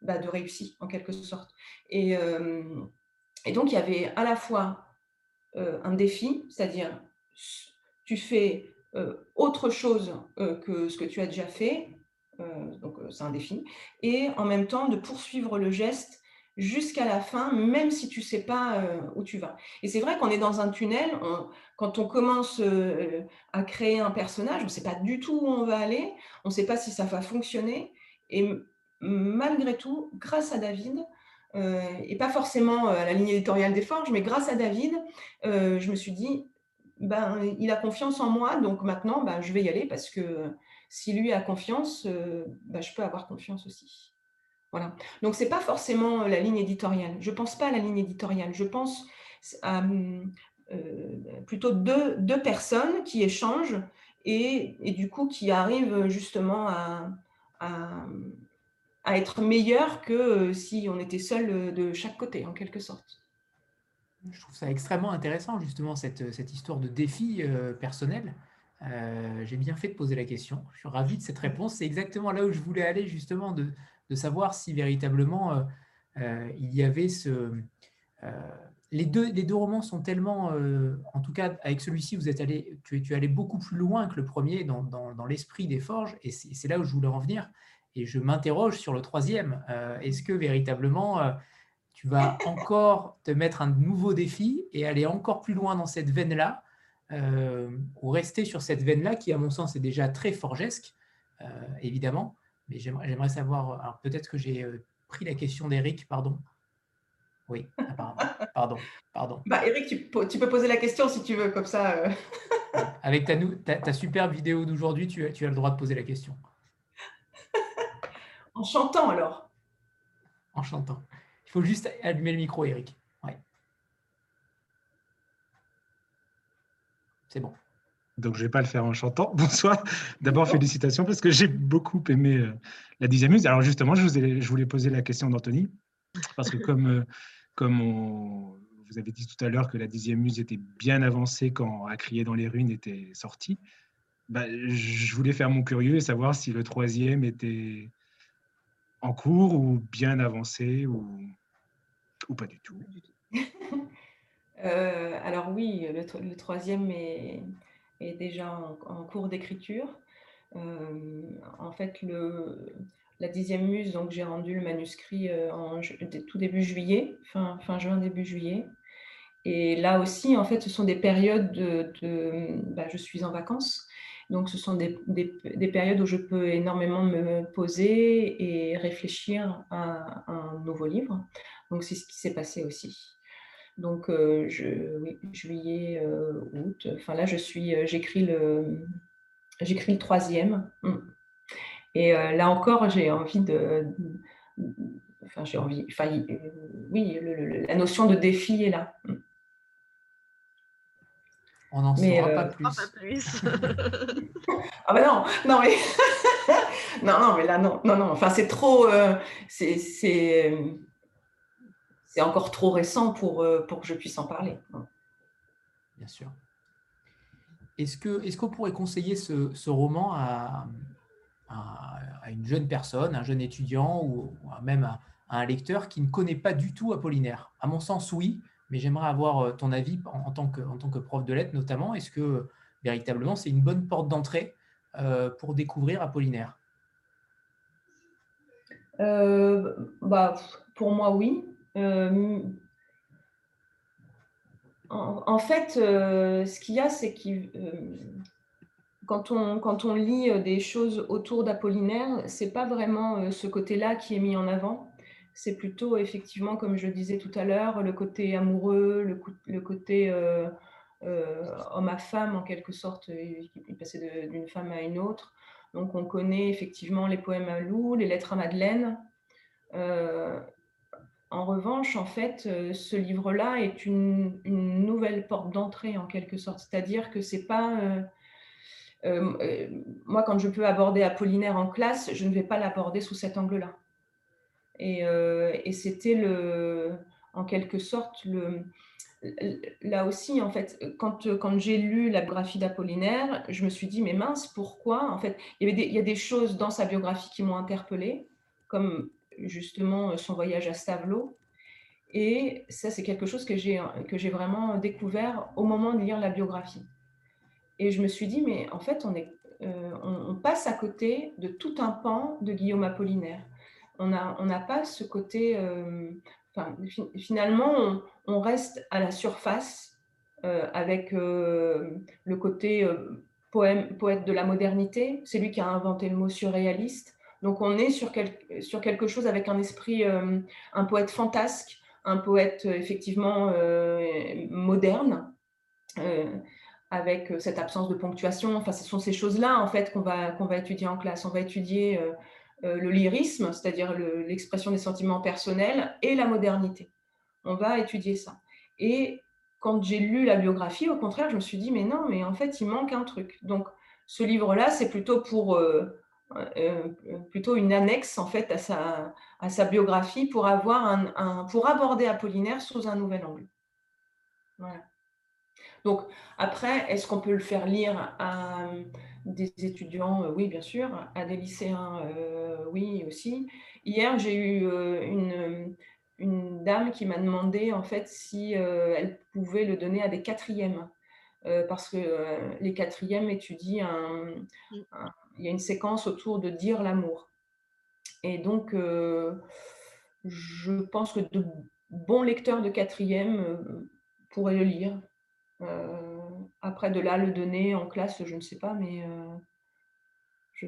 bah, réussi, en quelque sorte. Et, et, donc, il y avait à la fois un défi, c'est-à-dire tu fais autre chose que ce que tu as déjà fait, donc c'est un défi, et en même temps de poursuivre le geste jusqu'à la fin, même si tu ne sais pas où tu vas. Et c'est vrai qu'on est dans un tunnel, quand on commence à créer un personnage, on ne sait pas du tout où on va aller, on ne sait pas si ça va fonctionner, et malgré tout, grâce à David, et pas forcément à la ligne éditoriale des Forges, mais grâce à David, je me suis dit, ben, il a confiance en moi, donc maintenant, ben, je vais y aller parce que si lui a confiance, ben, je peux avoir confiance aussi. Voilà. Donc, ce n'est pas forcément la ligne éditoriale. Je ne pense pas à la ligne éditoriale. Je pense à plutôt deux, deux, personnes qui échangent et, et, du coup qui arrivent justement à, à, à être meilleures que si on était seul de chaque côté, en quelque sorte. Je trouve ça extrêmement intéressant, justement, cette, cette histoire de défi euh, personnel. Euh, J'ai bien fait de poser la question. Je suis ravi de cette réponse. C'est exactement là où je voulais aller, justement, de, de savoir si véritablement euh, euh il y avait ce. Euh, les, deux, les deux romans sont tellement, en tout cas avec celui-ci, vous êtes allé, tu, tu es allé beaucoup plus loin que le premier dans, dans, dans l'esprit des forges, et c'est là où je voulais en venir. Et je m'interroge sur le troisième. Est-ce que véritablement tu vas encore te mettre un nouveau défi et aller encore plus loin dans cette veine-là, euh, ou rester sur cette veine-là qui, à mon sens, est déjà très forgesque, euh, évidemment. Mais j'aimerais savoir, alors peut-être que j'ai euh, pris la question d'Eric, pardon. Oui, apparemment. Pardon, pardon. Bah, Eric, tu, tu, peux poser la question si tu veux, comme ça. Euh. Avec ta, ta, ta, superbe vidéo d'aujourd'hui, tu, tu as le droit de poser la question. En chantant alors En chantant. Il faut juste allumer le micro, Eric. Ouais. C'est bon. Donc, je ne vais pas le faire en chantant. Bonsoir. D'abord, félicitations parce que j'ai beaucoup aimé euh, la dixième muse. Alors, justement, je, vous ai, je voulais poser la question d'Anthony parce que comme, euh, comme on, vous avez dit tout à l'heure que la dixième muse était bien avancée quand À crier dans les ruines était sorti, bah, je voulais faire mon curieux et savoir si le troisième était en cours ou bien avancé ou ou pas du tout euh, Alors oui, le, le troisième est, est, déjà en, cours d'écriture. Euh, en fait, le, la dixième muse, donc j'ai rendu le manuscrit euh, en tout début juillet, fin, fin juin, début juillet. Et là aussi, en fait, ce sont des périodes de, de bah, je suis en vacances. Donc, ce sont des, des, des, périodes où je peux énormément me poser et réfléchir à un nouveau livre. Donc, c'est ce qui s'est passé aussi. Donc, euh, je, oui, juillet, euh, août. Enfin, là, je suis, euh, j'écris le, j'écris le troisième. Mm. Et euh, là encore, j'ai envie de, enfin, j'ai envie, enfin, oui, le, le, la notion de défi est là. Mm. On n'en saura euh, pas plus. Pas plus. ah ben non, non mais non, non, mais là non, non, non. Enfin, c'est trop, euh, c'est c'est encore trop récent pour, euh, pour que je puisse en parler. Bien sûr. Est-ce qu'on est qu'on pourrait conseiller ce, ce roman à, à, à, une jeune personne, un jeune étudiant ou, ou même à, à, un lecteur qui ne connaît pas du tout Apollinaire? À mon sens, oui, mais j'aimerais avoir euh, ton avis en, en, tant que, en tant que prof de lettres notamment. Est-ce que véritablement c'est une bonne porte d'entrée euh, pour découvrir Apollinaire? Euh, bah, Pour moi, oui. Euh, en, fait, euh, ce qu'il y a, c'est que euh, quand, on, lit des choses autour d'Apollinaire, c'est pas vraiment ce côté-là qui est mis en avant. C'est plutôt, effectivement, comme je disais tout à l'heure, le côté amoureux, le, le côté homme à femme, en quelque sorte, il passait d'une femme à une autre. Donc, on connaît effectivement les poèmes à Lou, les lettres à Madeleine. En revanche, en fait, euh, ce livre-là est une, nouvelle porte d'entrée en quelque sorte. C'est-à-dire que c'est pas. Euh, euh, moi, quand je peux aborder Apollinaire en classe, je ne vais pas l'aborder sous cet angle-là. Et, c'était le, en quelque sorte le. Là aussi, en fait, quand, quand j'ai lu la biographie d'Apollinaire, je me suis dit, mais mince, pourquoi En fait, il y, il y a des choses dans sa biographie qui m'ont interpellée, comme justement son voyage à Stavelot. Et ça, c'est quelque chose que j'ai vraiment découvert au moment de lire la biographie. Et je me suis dit, mais en fait, on, est, on, passe à côté de tout un pan de Guillaume Apollinaire. On n'a on pas ce côté... Enfin, finalement, on, reste à la surface avec le côté poème, poète de la modernité. C'est lui qui a inventé le mot surréaliste. Donc on est sur, quelque chose avec un esprit, euh, un poète fantasque, un poète euh, effectivement euh, moderne, avec cette absence de ponctuation. Enfin, ce sont ces choses-là en fait qu'on va, étudier en classe. On va étudier le lyrisme, c'est-à-dire l'expression des sentiments personnels, et la modernité. On va étudier ça. Et quand j'ai lu la biographie, au contraire, je me suis dit, mais non, mais en fait, il manque un truc. Donc, ce livre-là, c'est plutôt pour plutôt une annexe en fait à sa, à sa biographie pour avoir un, pour aborder Apollinaire sous un nouvel angle. Voilà. Donc après, est-ce qu'on peut le faire lire à des étudiants? Oui, bien sûr. À des lycéens, euh, oui aussi. Hier, j'ai eu une, une dame qui m'a demandé en fait si euh, elle pouvait le donner à des quatrièmes. Euh, parce que euh, les quatrièmes étudient un, il y a une séquence autour de dire l'amour. Et donc, je pense que de bons lecteurs de quatrième pourraient le lire. après, de là, le donner en classe, je ne sais pas, mais je,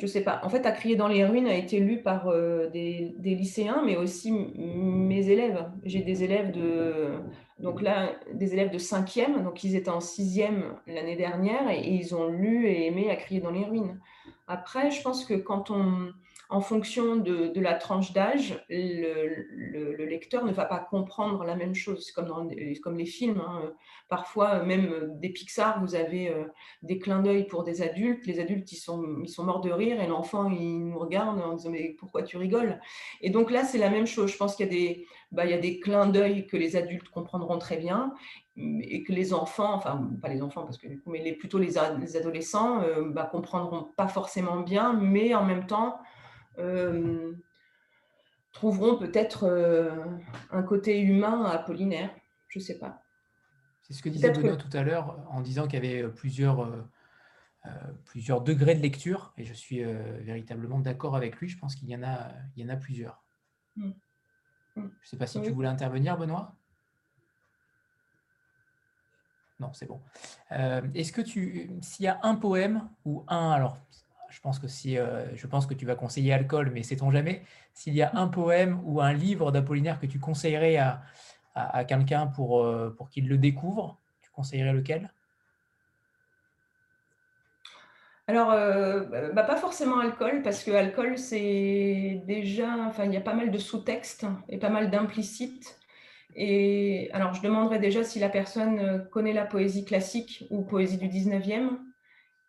je sais pas. En fait, À crier dans les ruines a été lu par euh, des, lycéens, mais aussi mes élèves. J'ai des élèves de donc là des élèves de cinquième, donc ils étaient en sixième l'année dernière et, et, ils ont lu et aimé À crier dans les ruines. Après, je pense que quand on en fonction de, la tranche d'âge, le, lecteur ne va pas comprendre la même chose, comme, dans, comme les films. Hein. Parfois, même des Pixar, vous avez euh, des clins d'œil pour des adultes. Les adultes, ils sont, morts de rire et l'enfant, il nous regarde en disant Mais pourquoi tu rigoles? Et donc là, c'est la même chose. Je pense qu'il y a des, bah, des clins d'œil que les adultes comprendront très bien et que les enfants, enfin pas les enfants parce que du coup, mais plutôt les, adolescents euh, bah, comprendront pas forcément bien, mais en même temps euh, trouveront peut-être euh, un côté humain à Apollinaire. Je ne sais pas. C'est ce que disait Benoît tout à l'heure en disant qu'il y avait plusieurs, euh, plusieurs degrés de lecture et je suis véritablement d'accord avec lui. Je pense qu'il y, en a, il y en a plusieurs. Mm. Mm. Je ne sais pas si tu voulais intervenir, Benoît? Non, c'est bon. Est-ce que tu, s'il y a un poème ou un, alors je pense que si, euh, je pense que tu vas conseiller Alcool, mais sait-on jamais, s'il y a un poème ou un livre d'Apollinaire que tu conseillerais à, à, quelqu'un pour, euh, pour qu'il le découvre, tu conseillerais lequel? Alors, euh, bah, pas forcément alcool, parce que alcool, c'est déjà, enfin, il y a pas mal de sous-textes et pas mal d'implicites. Et alors, je demanderais déjà si la personne connaît la poésie classique ou poésie du 19e,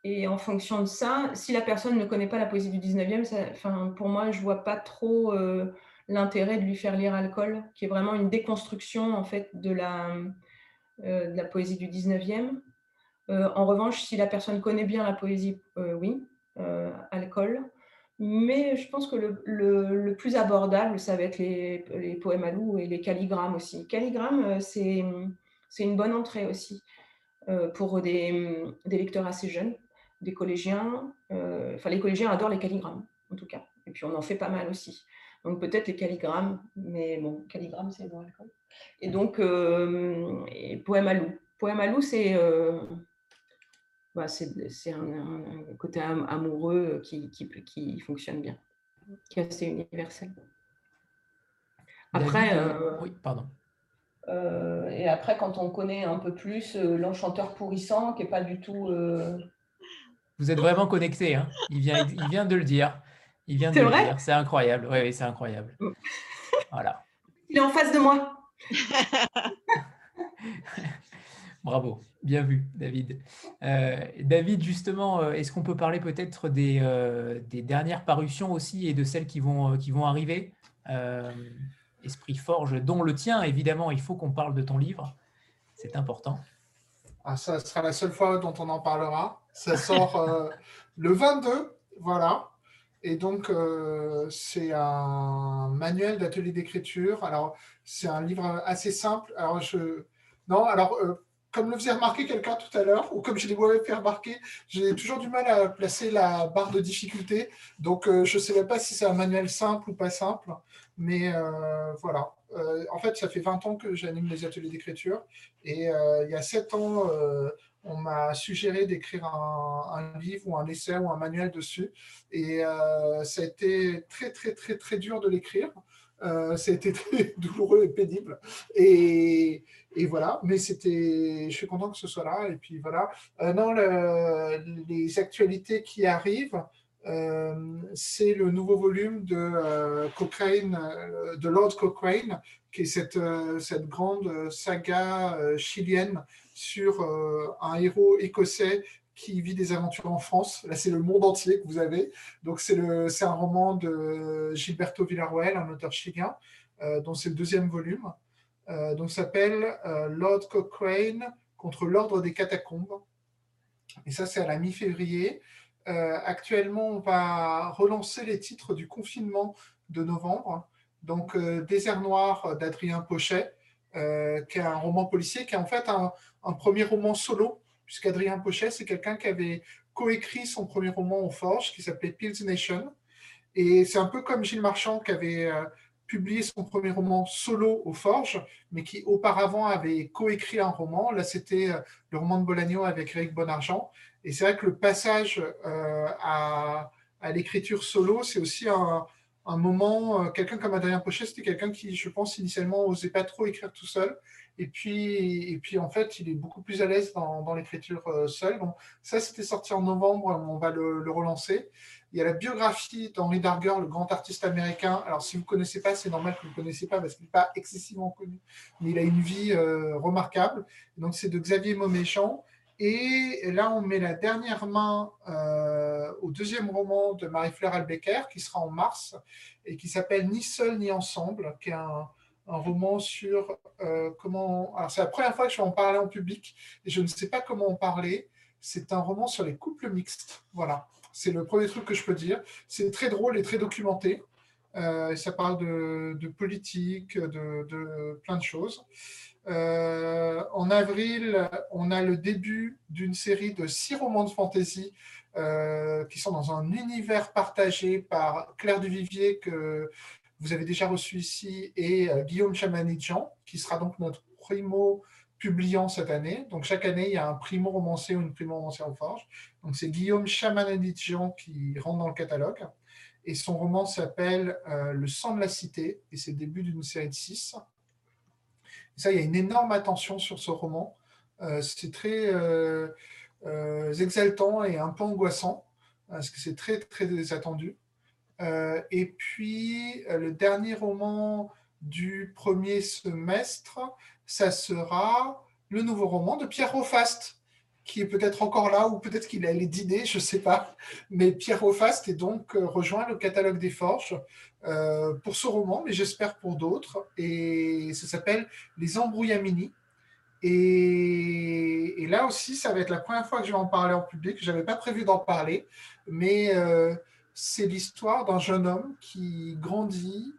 et en fonction de ça, si la personne ne connaît pas la poésie du 19e, enfin, pour moi, je vois pas trop euh, l'intérêt de lui faire lire Alcool, qui est vraiment une déconstruction en fait, de, la, euh, de la poésie du 19e. Euh, en revanche, si la personne connaît bien la poésie, oui, Alcool. Mais je pense que le, le, plus abordable, ça va être les, les, poèmes à loup et les calligrammes aussi. Calligramme, c'est une bonne entrée aussi pour des, des lecteurs assez jeunes des collégiens. Euh, enfin, les collégiens adorent les calligrammes, en tout cas. Et puis, on en fait pas mal aussi. Donc, peut-être les calligrammes, mais bon, calligramme, c'est bon Et donc, euh, poème à loup. Poème à loup, c'est euh, bah, un, côté amoureux qui, qui, qui, fonctionne bien, qui est assez universel. Après, oui, pardon. et après, quand on connaît un peu plus l'enchanteur pourrissant, qui n'est pas du tout vous êtes vraiment connecté. Hein. il, vient, il vient de le dire. Il vient de le dire. C'est incroyable. Oui, oui c'est incroyable. Voilà. Il est en face de moi. Bravo, bien vu, David. Euh, David, justement, euh, est-ce qu'on peut parler peut-être des, euh, des, dernières parutions aussi et de celles qui vont, qui vont arriver? Esprit Forge, dont le tien, évidemment, il faut qu'on parle de ton livre. C'est important. Ah, ça sera la seule fois dont on en parlera. Ça sort euh, le 22, voilà. Et donc, euh, c'est un manuel d'atelier d'écriture. Alors, c'est un livre assez simple. Alors, je... Non, alors, euh, comme le faisait remarquer quelqu'un tout à l'heure, ou comme je l'ai fait remarquer, j'ai toujours du mal à placer la barre de difficulté. Donc, euh, je ne même pas si c'est un manuel simple ou pas simple. Mais voilà. En fait, ça fait 20 ans que j'anime les ateliers d'écriture. Et il y a 7 ans, on m'a suggéré d'écrire un, livre ou un essai ou un manuel dessus. Et euh, ça a été très, très, très, très dur de l'écrire. Euh, ça a été très douloureux et pénible. Et, voilà, mais c'était, je suis content que ce soit là. Et puis voilà. Euh, non, les actualités qui arrivent, c'est le nouveau volume de Cochrane, de Lord Cochrane, qui est cette, cette grande saga chilienne sur euh, un héros écossais qui vit des aventures en France. Là, c'est le monde entier que vous avez. Donc, c'est un roman de Gilberto Villarroel, un auteur chilien, euh, dont c'est le deuxième volume. Euh, donc, s'appelle Lord Cochrane contre l'ordre des catacombes. Et ça, c'est à la mi-février. Actuellement, on va relancer les titres du confinement de novembre. Donc, Désert noir d'Adrien Pochet, qui est un roman policier, qui est en fait un, premier roman solo, puisqu'Adrien Pochet, c'est quelqu'un qui avait coécrit son premier roman au Forge, qui s'appelait Pills Nation. Et c'est un peu comme Gilles Marchand, qui avait euh, publié son premier roman solo au Forge, mais qui auparavant avait coécrit un roman. Là, c'était euh, le roman de Bolagno avec Eric Bonargent. Et c'est vrai que le passage euh, à, l'écriture solo, c'est aussi un, moment, quelqu'un comme Adrien Pochet, c'était quelqu'un qui, je pense, initialement, n'osait pas trop écrire tout seul. Et puis, et puis, en fait, il est beaucoup plus à l'aise dans, l'écriture euh, seule. Donc, ça, c'était sorti en novembre, on va le, relancer. Il y a la biographie d'Henry Darger, le grand artiste américain. Alors, si vous ne connaissez pas, c'est normal que vous ne connaissez pas parce qu'il n'est pas excessivement connu, mais il a une vie euh, remarquable. Donc, c'est de Xavier Mauméchant. Et là, on met la dernière main euh, au deuxième roman de Marie-Fleur Albecker, qui sera en mars, et qui s'appelle Ni seul ni ensemble, qui est un, roman sur euh, comment. Alors, c'est la première fois que je vais en parler en public et je ne sais pas comment en parler. C'est un roman sur les couples mixtes. Voilà, c'est le premier truc que je peux dire. C'est très drôle et très documenté. Euh, ça parle de, politique, de, plein de choses. Euh, en avril, on a le début d'une série de six romans de fantasy qui sont dans un univers partagé par Claire Duvivier que vous avez déjà reçu ici, et euh, Guillaume Chamanidjian, qui sera donc notre primo publiant cette année. Donc chaque année, il y a un primo romancier ou une primo romancière au Forge. Donc c'est Guillaume Chamanidjian qui rentre dans le catalogue. Et son roman s'appelle euh, Le sang de la cité, et c'est le début d'une série de six. Ça, il y a une énorme attention sur ce roman. Euh, c'est très exaltant et un peu angoissant, parce que c'est très, très attendu. Euh, et puis, euh, le dernier roman du premier semestre, ça sera le nouveau roman de Pierre Rofast, qui est peut-être encore là ou peut-être qu'il a les d'idées, je ne sais pas. Mais Pierre Rofast est donc euh, rejoint le catalogue des Forges pour ce roman, mais j'espère pour d'autres. Et ça s'appelle Les Embrouillamini. Et, et, là aussi, ça va être la première fois que je vais en parler en public. Je n'avais pas prévu d'en parler, mais c'est l'histoire d'un jeune homme qui grandit,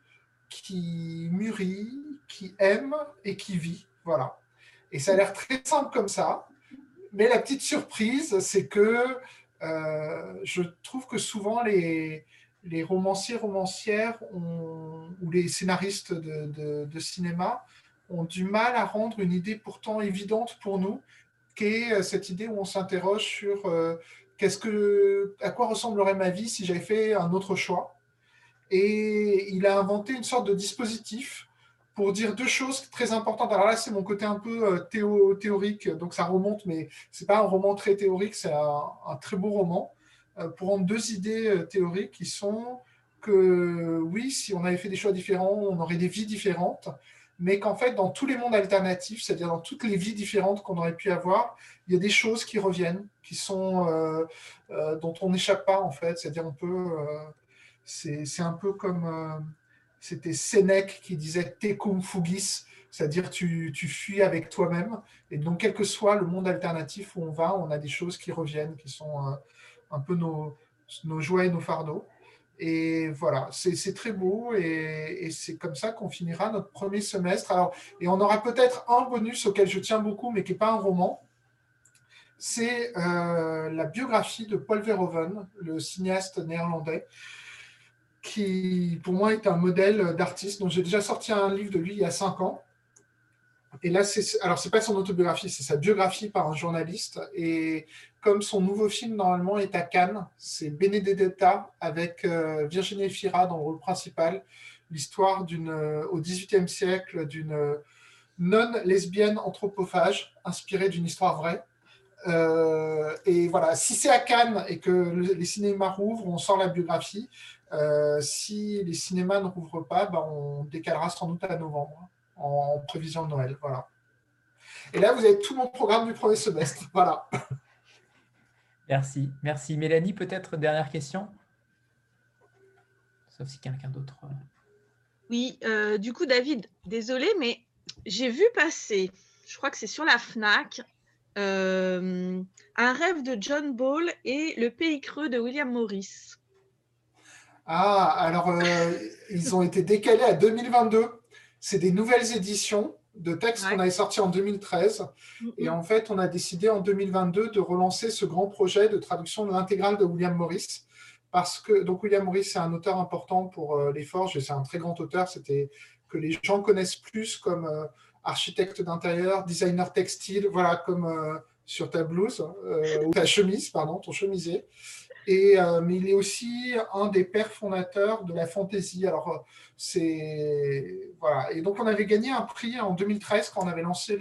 qui mûrit, qui aime et qui vit. Voilà. Et ça a l'air très simple comme ça. Mais la petite surprise, c'est que euh, je trouve que souvent les, romanciers, romancières ou les scénaristes de, cinéma ont du mal à rendre une idée pourtant évidente pour nous, qui est euh, cette idée où on s'interroge sur euh, qu'est-ce que, à quoi ressemblerait ma vie si j'avais fait un autre choix. Et il a inventé une sorte de dispositif pour dire deux choses très importantes. Alors là, c'est mon côté un peu euh, théo, théorique, donc ça remonte, mais c'est pas un roman très théorique, c'est un, très beau roman euh, pour rendre deux idées euh, théoriques qui sont que oui, si on avait fait des choix différents, on aurait des vies différentes, mais qu'en fait, dans tous les mondes alternatifs, c'est-à-dire dans toutes les vies différentes qu'on aurait pu avoir, il y a des choses qui reviennent, qui sont, dont on n'échappe pas, en fait. C'est-à-dire, on peut. C'est un peu comme. C'était Sénèque qui disait Tecum fugis, c'est-à-dire tu, tu fuis avec toi-même. Et donc, quel que soit le monde alternatif où on va, on a des choses qui reviennent, qui sont un peu nos, nos joies et nos fardeaux. Et voilà, c'est très beau et, c'est comme ça qu'on finira notre premier semestre. Et on aura peut-être un bonus auquel je tiens beaucoup, mais qui n'est pas un roman. C'est euh, la biographie de Paul Verhoeven, le cinéaste néerlandais, qui pour moi est un modèle d'artiste. dont j'ai déjà sorti un livre de lui il y a cinq ans. Et là, c'est alors c'est pas son autobiographie, c'est sa biographie par un journaliste. Et comme son nouveau film normalement est à Cannes, c'est Benedetta avec euh, Virginie Fira dans le rôle principal, l'histoire d'une euh, au XVIIIe siècle d'une euh, nonne lesbienne anthropophage inspirée d'une histoire vraie. et voilà, si c'est à Cannes et que les cinémas rouvrent, on sort la biographie. Si les cinémas ne rouvrent pas, ben, on décalera sans doute à novembre en prévision de Noël. Voilà. Et là, vous avez tout mon programme du premier semestre. Voilà. Merci. Merci. Mélanie, peut-être dernière question? Sauf si quelqu'un d'autre. Euh. Oui, euh, du coup, David, désolé, mais j'ai vu passer, je crois que c'est sur la FNAC, euh, un rêve de John Ball et le pays creux de William Morris. Ah, alors ils ont été décalés à 2022 c'est des nouvelles éditions de textes qu'on avait sortis en 2013. Et en fait, on a décidé en 2022 de relancer ce grand projet de traduction de l'intégrale de William Morris. Parce que donc William Morris, c'est un auteur important pour euh, les forges et c'est un très grand auteur. C'était que les gens connaissent plus comme euh, architecte d'intérieur, designer textile, voilà, comme euh, sur ta blouse, ou ta chemise, pardon, ton chemisier. Euh, mais il est aussi un des pères fondateurs de la fantaisie. Alors, euh, c'est. Voilà. Et donc, on avait gagné un prix en 2013 quand on avait lancé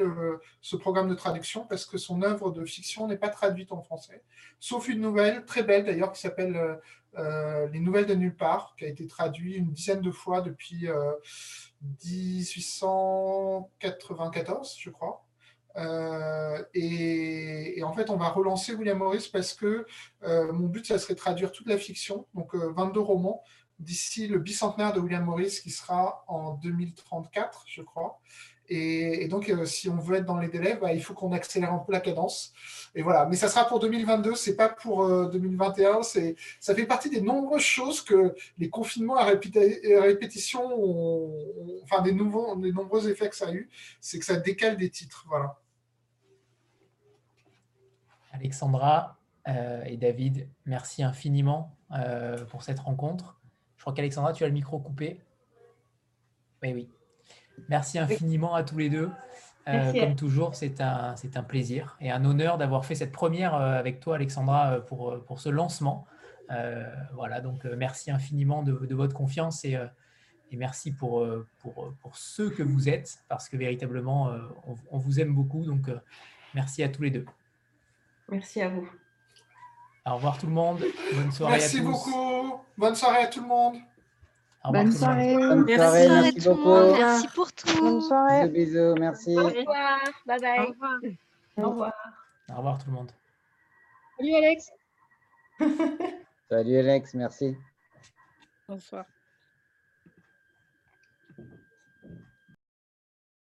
ce programme de traduction parce que son œuvre de fiction n'est pas traduite en français. Sauf une nouvelle, très belle d'ailleurs, qui s'appelle euh, Les Nouvelles de Nulle part, qui a été traduite une dizaine de fois depuis 1894, je crois. Euh, et, en fait, on va relancer William Morris parce que euh, mon but, ça serait traduire toute la fiction, donc 22 euh, romans, d'ici le bicentenaire de William Morris qui sera en 2034, je crois. Et, donc, si on veut être dans les délais, bah, il faut qu'on accélère un peu la cadence. Et voilà. Mais ça sera pour 2022, c'est pas pour 2021. C'est, ça fait partie des nombreuses choses que les confinements à, répétition, enfin des nouveaux, des nombreux effets que ça a eu, c'est que ça décale des titres. Voilà. Alexandra euh, et David, merci infiniment euh, pour cette rencontre. Je crois qu'Alexandra, tu as le micro coupé. Oui, oui. Merci infiniment à tous les deux. Euh, comme toujours, c'est un, un plaisir et un honneur d'avoir fait cette première avec toi, Alexandra, pour, pour ce lancement. voilà, donc merci infiniment de, votre confiance et, et merci pour, pour, pour, ceux que vous êtes, parce que véritablement, on, on vous aime beaucoup. Donc, merci à tous les deux. Merci à vous. Au revoir tout le monde. Bonne soirée merci à tous. Merci beaucoup. Bonne soirée à tout le monde. Bonne soirée. Bonne merci. soirée. Merci, beaucoup. Merci pour tout. Bonne soirée. Bisous, bisous. Merci. Au revoir. Bye bye. Au revoir. Au revoir. Au revoir tout le monde. Salut Alex. Salut Alex, merci. Bonsoir.